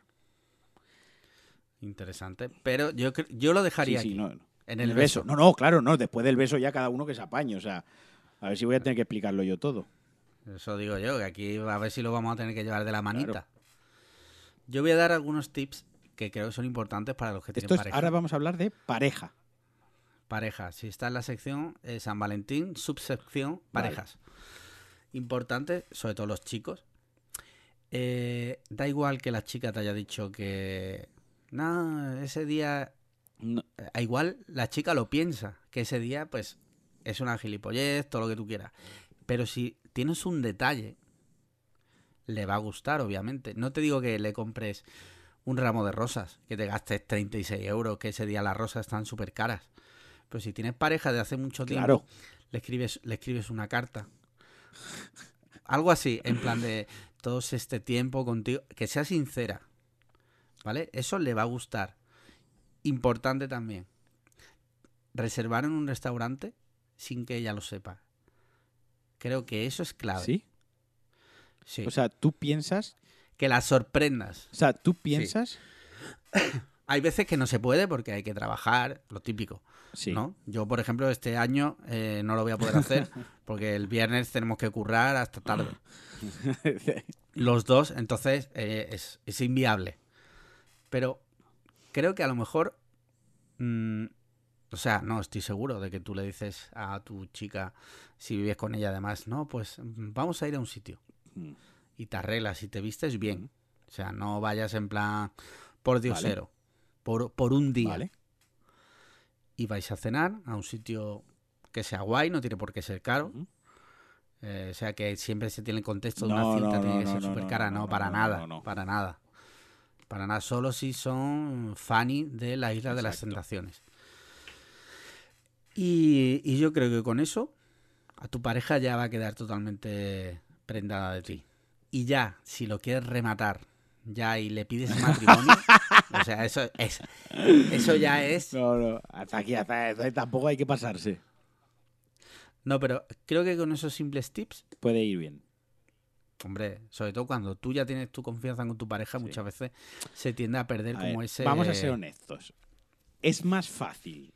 Interesante. Pero yo, yo lo dejaría Sí, sí, aquí, no, no. en el beso. No, no, claro, no. Después del beso ya cada uno que se apañe. O sea, a ver si voy a tener que explicarlo yo todo. Eso digo yo, que aquí a ver si lo vamos a tener que llevar de la manita. Claro. Yo voy a dar algunos tips que creo que son importantes para los que Esto tienen es, pareja. ahora vamos a hablar de pareja. Pareja. Si está en la sección eh, San Valentín, subsección Vale. parejas. Importante, sobre todo los chicos. Eh, da igual que la chica te haya dicho que. No, ese día. No- eh, igual la chica lo piensa, que ese día, pues, es una gilipollez, todo lo que tú quieras. Pero si tienes un detalle, le va a gustar, obviamente. No te digo que le compres un ramo de rosas, que te gastes 36 euros, que ese día las rosas están súper caras. Pero si tienes pareja de hace mucho tiempo, le escribes, le escribes una carta. Algo así, en plan de todo este tiempo contigo, que sea sincera. ¿Vale? Eso le va a gustar. Importante también. Reservar en un restaurante sin que ella lo sepa. Creo que eso es clave. ¿Sí? Sí. O sea, tú piensas. que la sorprendas. O sea, tú piensas. [COUGHS] Hay veces que no se puede porque hay que trabajar, lo típico. Sí. ¿no? Yo, por ejemplo, este año eh, no lo voy a poder hacer [LAUGHS] porque el viernes tenemos que currar hasta tarde. [LAUGHS] Los dos, entonces eh, es, es inviable. Pero creo que a lo mejor... mm, o sea, no, estoy seguro de que tú le dices a tu chica, si vives con ella además, no, pues mm, vamos a ir a un sitio. Mm. Y te arreglas y te vistes bien. O sea, no vayas en plan por diosero. Por, por un día. Vale. Y vais a cenar a un sitio que sea guay, no tiene por qué ser caro. Eh, o sea que siempre se tiene el contexto de No, una cinta, no, tiene no, que ser súper cara. no, para nada. Para nada. Para nada. Solo si son Fanny de la Isla de las. Tentaciones. Y, y yo creo que con eso a tu pareja ya va a quedar totalmente prendada de ti. Y ya, si lo quieres rematar ya y le pides matrimonio, [LAUGHS] o sea, eso es eso ya es No, no. Hasta aquí, hasta hasta- tampoco hay que pasarse. No, pero creo que con esos simples tips, Puede ir bien. hombre, sobre todo cuando tú ya tienes tu confianza con tu pareja, Sí. muchas veces se tiende a perder A como ver, ese. Vamos a ser honestos. Es más fácil.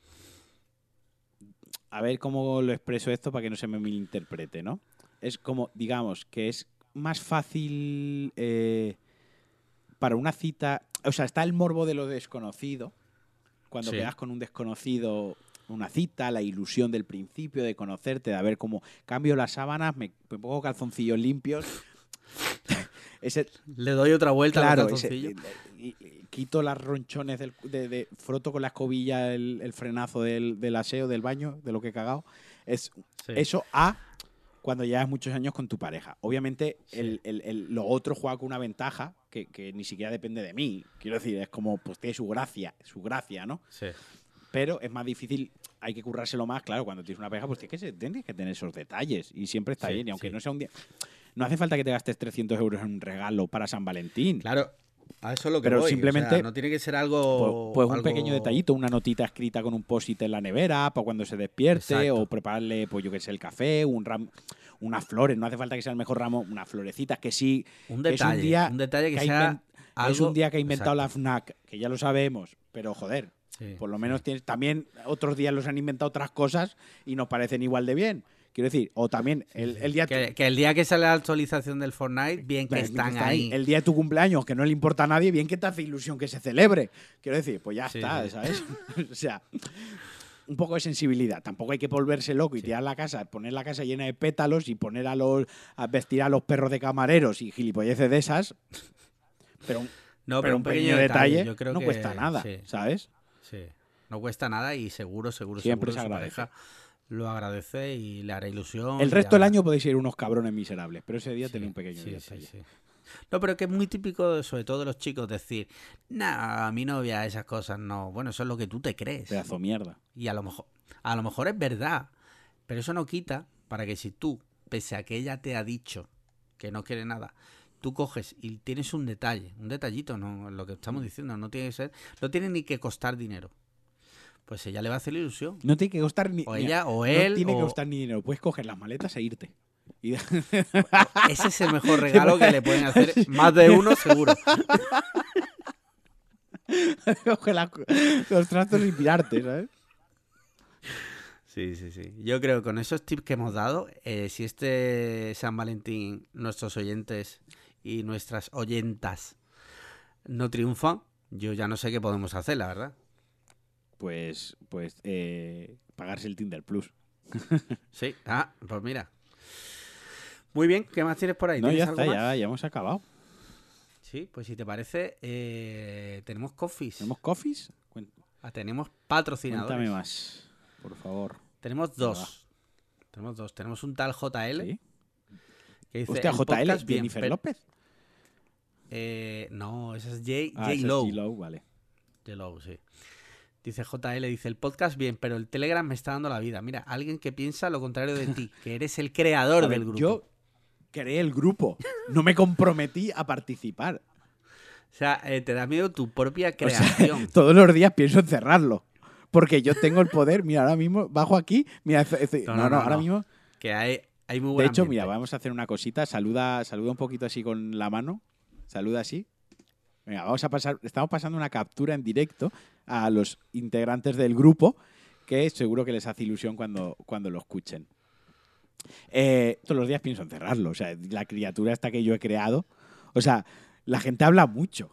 A ver cómo lo expreso esto para que no se me malinterprete, ¿no? Es como, digamos, que es más fácil eh, para una cita, o sea, está el morbo de lo desconocido, cuando Sí. quedas con un desconocido una cita, la ilusión del principio, de conocerte, de ver cómo cambio las sábanas, me, me pongo calzoncillos limpios. Ese, Le doy otra vuelta claro, al calzoncillo. quito las ronchones, del, de, de- froto con la escobilla el, el frenazo del, del aseo del baño, de lo que he cagado. Es, Sí. Eso a cuando llevas muchos años con tu pareja. Obviamente, Sí. el, el- el- lo otro juega con una ventaja que, que ni siquiera depende de mí. Quiero decir, es como, pues tiene su gracia, su gracia, ¿no? Sí. Pero es más difícil, hay que currárselo más, claro, cuando tienes una pareja, pues tienes que, ser- tienes que tener esos detalles. Y siempre está Sí, bien. Y aunque sí. no sea un día. No hace falta que te gastes 300 euros en un regalo para San Valentín. Claro, a eso es lo que Pero voy, o sea, simplemente- no tiene que ser Pues, algo... pues un algo- pequeño detallito, una notita escrita con un post-it en la nevera para cuando se despierte, Exacto. o prepararle, pues yo que sé, el café, un ram, unas flores, no hace falta que sea el mejor ramo, unas florecitas que sí. Un que es detalle, un día un detalle que, sea algo... Es un día que ha inventado Exacto, la FNAC, que ya lo sabemos, pero joder, sí, por lo menos tienes, también otros días los han inventado otras cosas y nos parecen igual de bien. Quiero decir, o también el, el día Que, que el día que sale la actualización del Fortnite, bien que Bien, están está ahí. El día de tu cumpleaños, que no le importa a nadie, bien que te hace ilusión que se celebre. Quiero decir, pues ya Sí, está, sí. ¿sabes? [LAUGHS] o sea, un poco de sensibilidad. Tampoco hay que volverse loco y tirar la casa, poner la casa llena de pétalos y poner a los a vestir a los perros de camareros y gilipolleces de esas. Pero, un- No, pero un pequeño, detalle, yo creo no que- cuesta nada, ¿sabes? Sí. No cuesta nada y seguro, seguro, Siempre seguro se su pareja lo agradece y le hará ilusión. El resto del año podéis ser unos cabrones miserables, pero ese día Sí, tenéis un pequeño sí, sí, detalle. sí. No, pero que es muy típico, sobre todo de los chicos, decir, nah, a mi novia esas cosas no. Bueno, eso es lo que tú te crees. Pedazo mierda. Y a lo mejor, a lo mejor es verdad, pero eso no quita para que si tú, pese a que ella te ha dicho que no quiere nada, tú coges y tienes un detalle, un detallito, no lo que estamos Mm. diciendo, no tiene que ser, no tiene ni que costar dinero. Pues ella le va a hacer ilusión. No tiene que costar ni. O ella, o no él, tiene que costar ni dinero. Puedes coger las maletas e irte. Y [LAUGHS] Ese es el mejor regalo que le pueden hacer [LAUGHS] más de uno, seguro. [LAUGHS] Coge la- los trastos y pirarte, ¿sabes? Sí, sí, sí. Yo creo que con esos tips que hemos dado, eh, si este San Valentín nuestros oyentes y nuestras oyentas no triunfan, yo ya no sé qué podemos hacer, la verdad. Pues, pues eh, pagarse el Tinder Plus. [LAUGHS] Sí, ah, pues mira. Muy bien, ¿qué más tienes por ahí? No, ¿Tienes ya está, ya, ya hemos acabado. Sí, pues si te parece, eh, tenemos coffees. ¿Tenemos coffees? Ah, tenemos patrocinadores. Cuéntame más, por favor. Tenemos dos. Tenemos dos. Tenemos un tal JL ¿Sí? que dice Hostia, "El JL, bien, Jennifer López. Eh, no, esa es J, Ah, J. es Low. Vale. J-Lo, sí. Dice JL, dice el podcast bien, pero el Telegram me está dando la vida. Mira, alguien que piensa lo contrario de ti, [LAUGHS] que eres el creador ver, del grupo. Yo creé el grupo. No me comprometí a participar. O sea, eh, te da miedo tu propia O sea, creación. [LAUGHS] todos los días pienso en cerrarlo. Porque yo tengo el poder. Mira, ahora mismo bajo aquí. Mira, No, no, no, no, ahora no. mismo. que hay, hay muy De buen hecho, ambiente. mira, vamos a hacer una cosita. Saluda, saluda un poquito así con la mano. Saluda así. Venga, vamos a pasar. Estamos pasando una captura en directo a los integrantes del grupo, que seguro que les hace ilusión cuando, cuando lo escuchen. Eh, todos los días pienso en cerrarlo. O sea, la criatura esta que yo he creado. O sea, la gente habla mucho.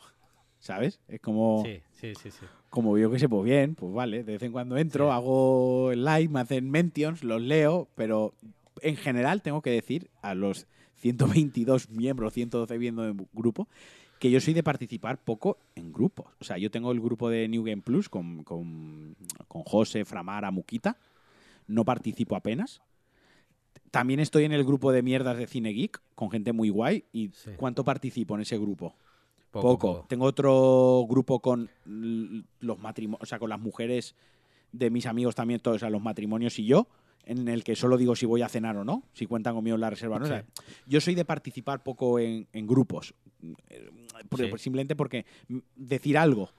¿Sabes? Es como Sí, sí, sí, sí. como yo que sé, pues bien, pues vale, de vez en cuando entro, Sí. hago el live, me hacen mentions, los leo, pero en general tengo que decir a los 122 miembros, 112 viendo en grupo, que yo soy de participar poco en grupos. O sea, yo tengo el grupo de New Game Plus con, con, con José, Framara, Muquita, no participo apenas. También estoy en el grupo de mierdas de Cine Geek, con gente muy guay. ¿Y Sí. cuánto participo en ese grupo? Poco, Poco. poco. Tengo otro grupo con los matrimonios, o sea, con las mujeres de mis amigos también, todos, o sea, los matrimonios y yo, en el que solo digo si voy a cenar o no, si cuentan conmigo en la reserva o no. O sea, Sí. yo soy de participar poco en, en grupos, eh, Sí. por- simplemente porque decir algo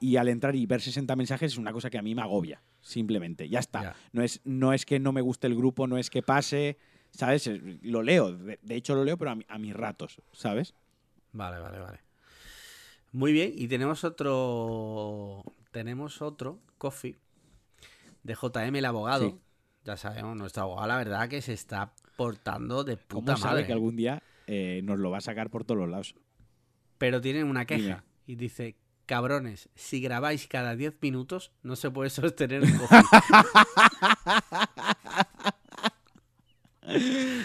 y al entrar y ver 60 mensajes es una cosa que a mí me agobia, simplemente, ya está. No, es, no es que no me guste el grupo, no es que pase, ¿sabes? Eh, Lo leo, de, de hecho lo leo, pero a, mi- a mis ratos, ¿sabes? Vale, vale, vale. Muy bien, y tenemos otro. Tenemos otro coffee de JM el abogado. Sí. Ya sabemos, nuestro abogado, la verdad, que se está portando de ¿Cómo puta sabe madre. que algún día eh, nos lo va a sacar por todos los lados? pero tienen una queja. Y dice, cabrones, si grabáis cada 10 minutos, no se puede sostener el [LAUGHS] coffee.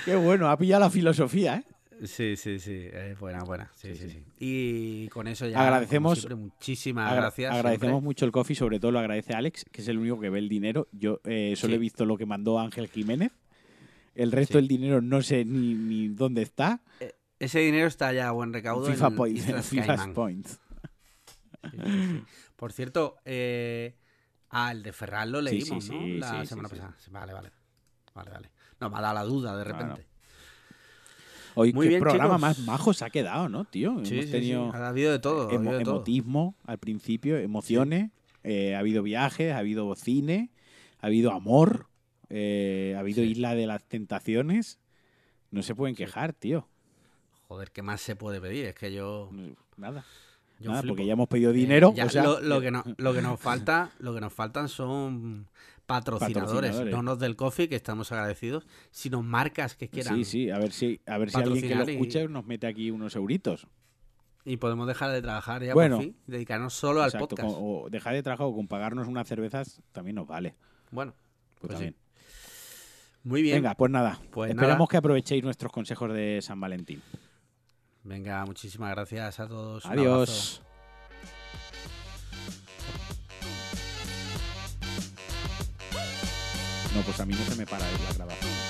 Qué bueno, ha pillado la filosofía, ¿eh? Sí, sí, sí, es buena, buena. Sí, sí, sí. Y con eso ya, Agradecemos- siempre, muchísimas Agra- gracias. agradecemos siempre. mucho el coffee, sobre todo lo agradece Alex, que es el único que ve el dinero. Yo eh, solo Sí. he visto lo que mandó Ángel Jiménez. El resto Sí. del dinero no sé ni, ni dónde está. Ese dinero está ya a buen recaudo FIFA en Points. FIFA. Points. Sí, sí, sí. Por cierto, eh, ah, el de Ferran lo Sí, leímos, sí, ¿no? sí, La sí, semana sí, sí. pasada. Sí, Vale, vale. Vale, vale. No, me ha dado la duda de Claro. Hoy Muy qué bien, programa chicos. más majo se ha quedado, ¿no, tío? Sí, Hemos sí, tenido sí. Ha habido de todo. ha emo- habido de todo. emotismo al principio, emociones, eh, ha habido viajes, ha habido cine, ha habido amor, eh, ha habido. Isla de las Tentaciones. No se pueden quejar, tío. Joder, ¿qué más se puede pedir? Es que yo. Nada. yo Nada, porque ya hemos pedido Eh, dinero. ya o sea, lo, lo que no- [LAUGHS] lo que nos falta, lo que nos faltan son patrocinadores, Patrocinadores. no nos del coffee, que estamos agradecidos, sino marcas que quieran. Sí, sí, a ver si, a ver si alguien que lo y- escuche nos mete aquí unos euritos. Y podemos dejar de trabajar ya Bueno. por fin, dedicarnos solo al podcast. con- o dejar de trabajar o con pagarnos unas cervezas también nos vale. Bueno, Pues Pues también. muy bien. Venga, pues nada. Pues Esperamos nada. que aprovechéis nuestros consejos de San Valentín. Venga, muchísimas gracias a todos. Adiós. No, pues a mí no se me para la grabación.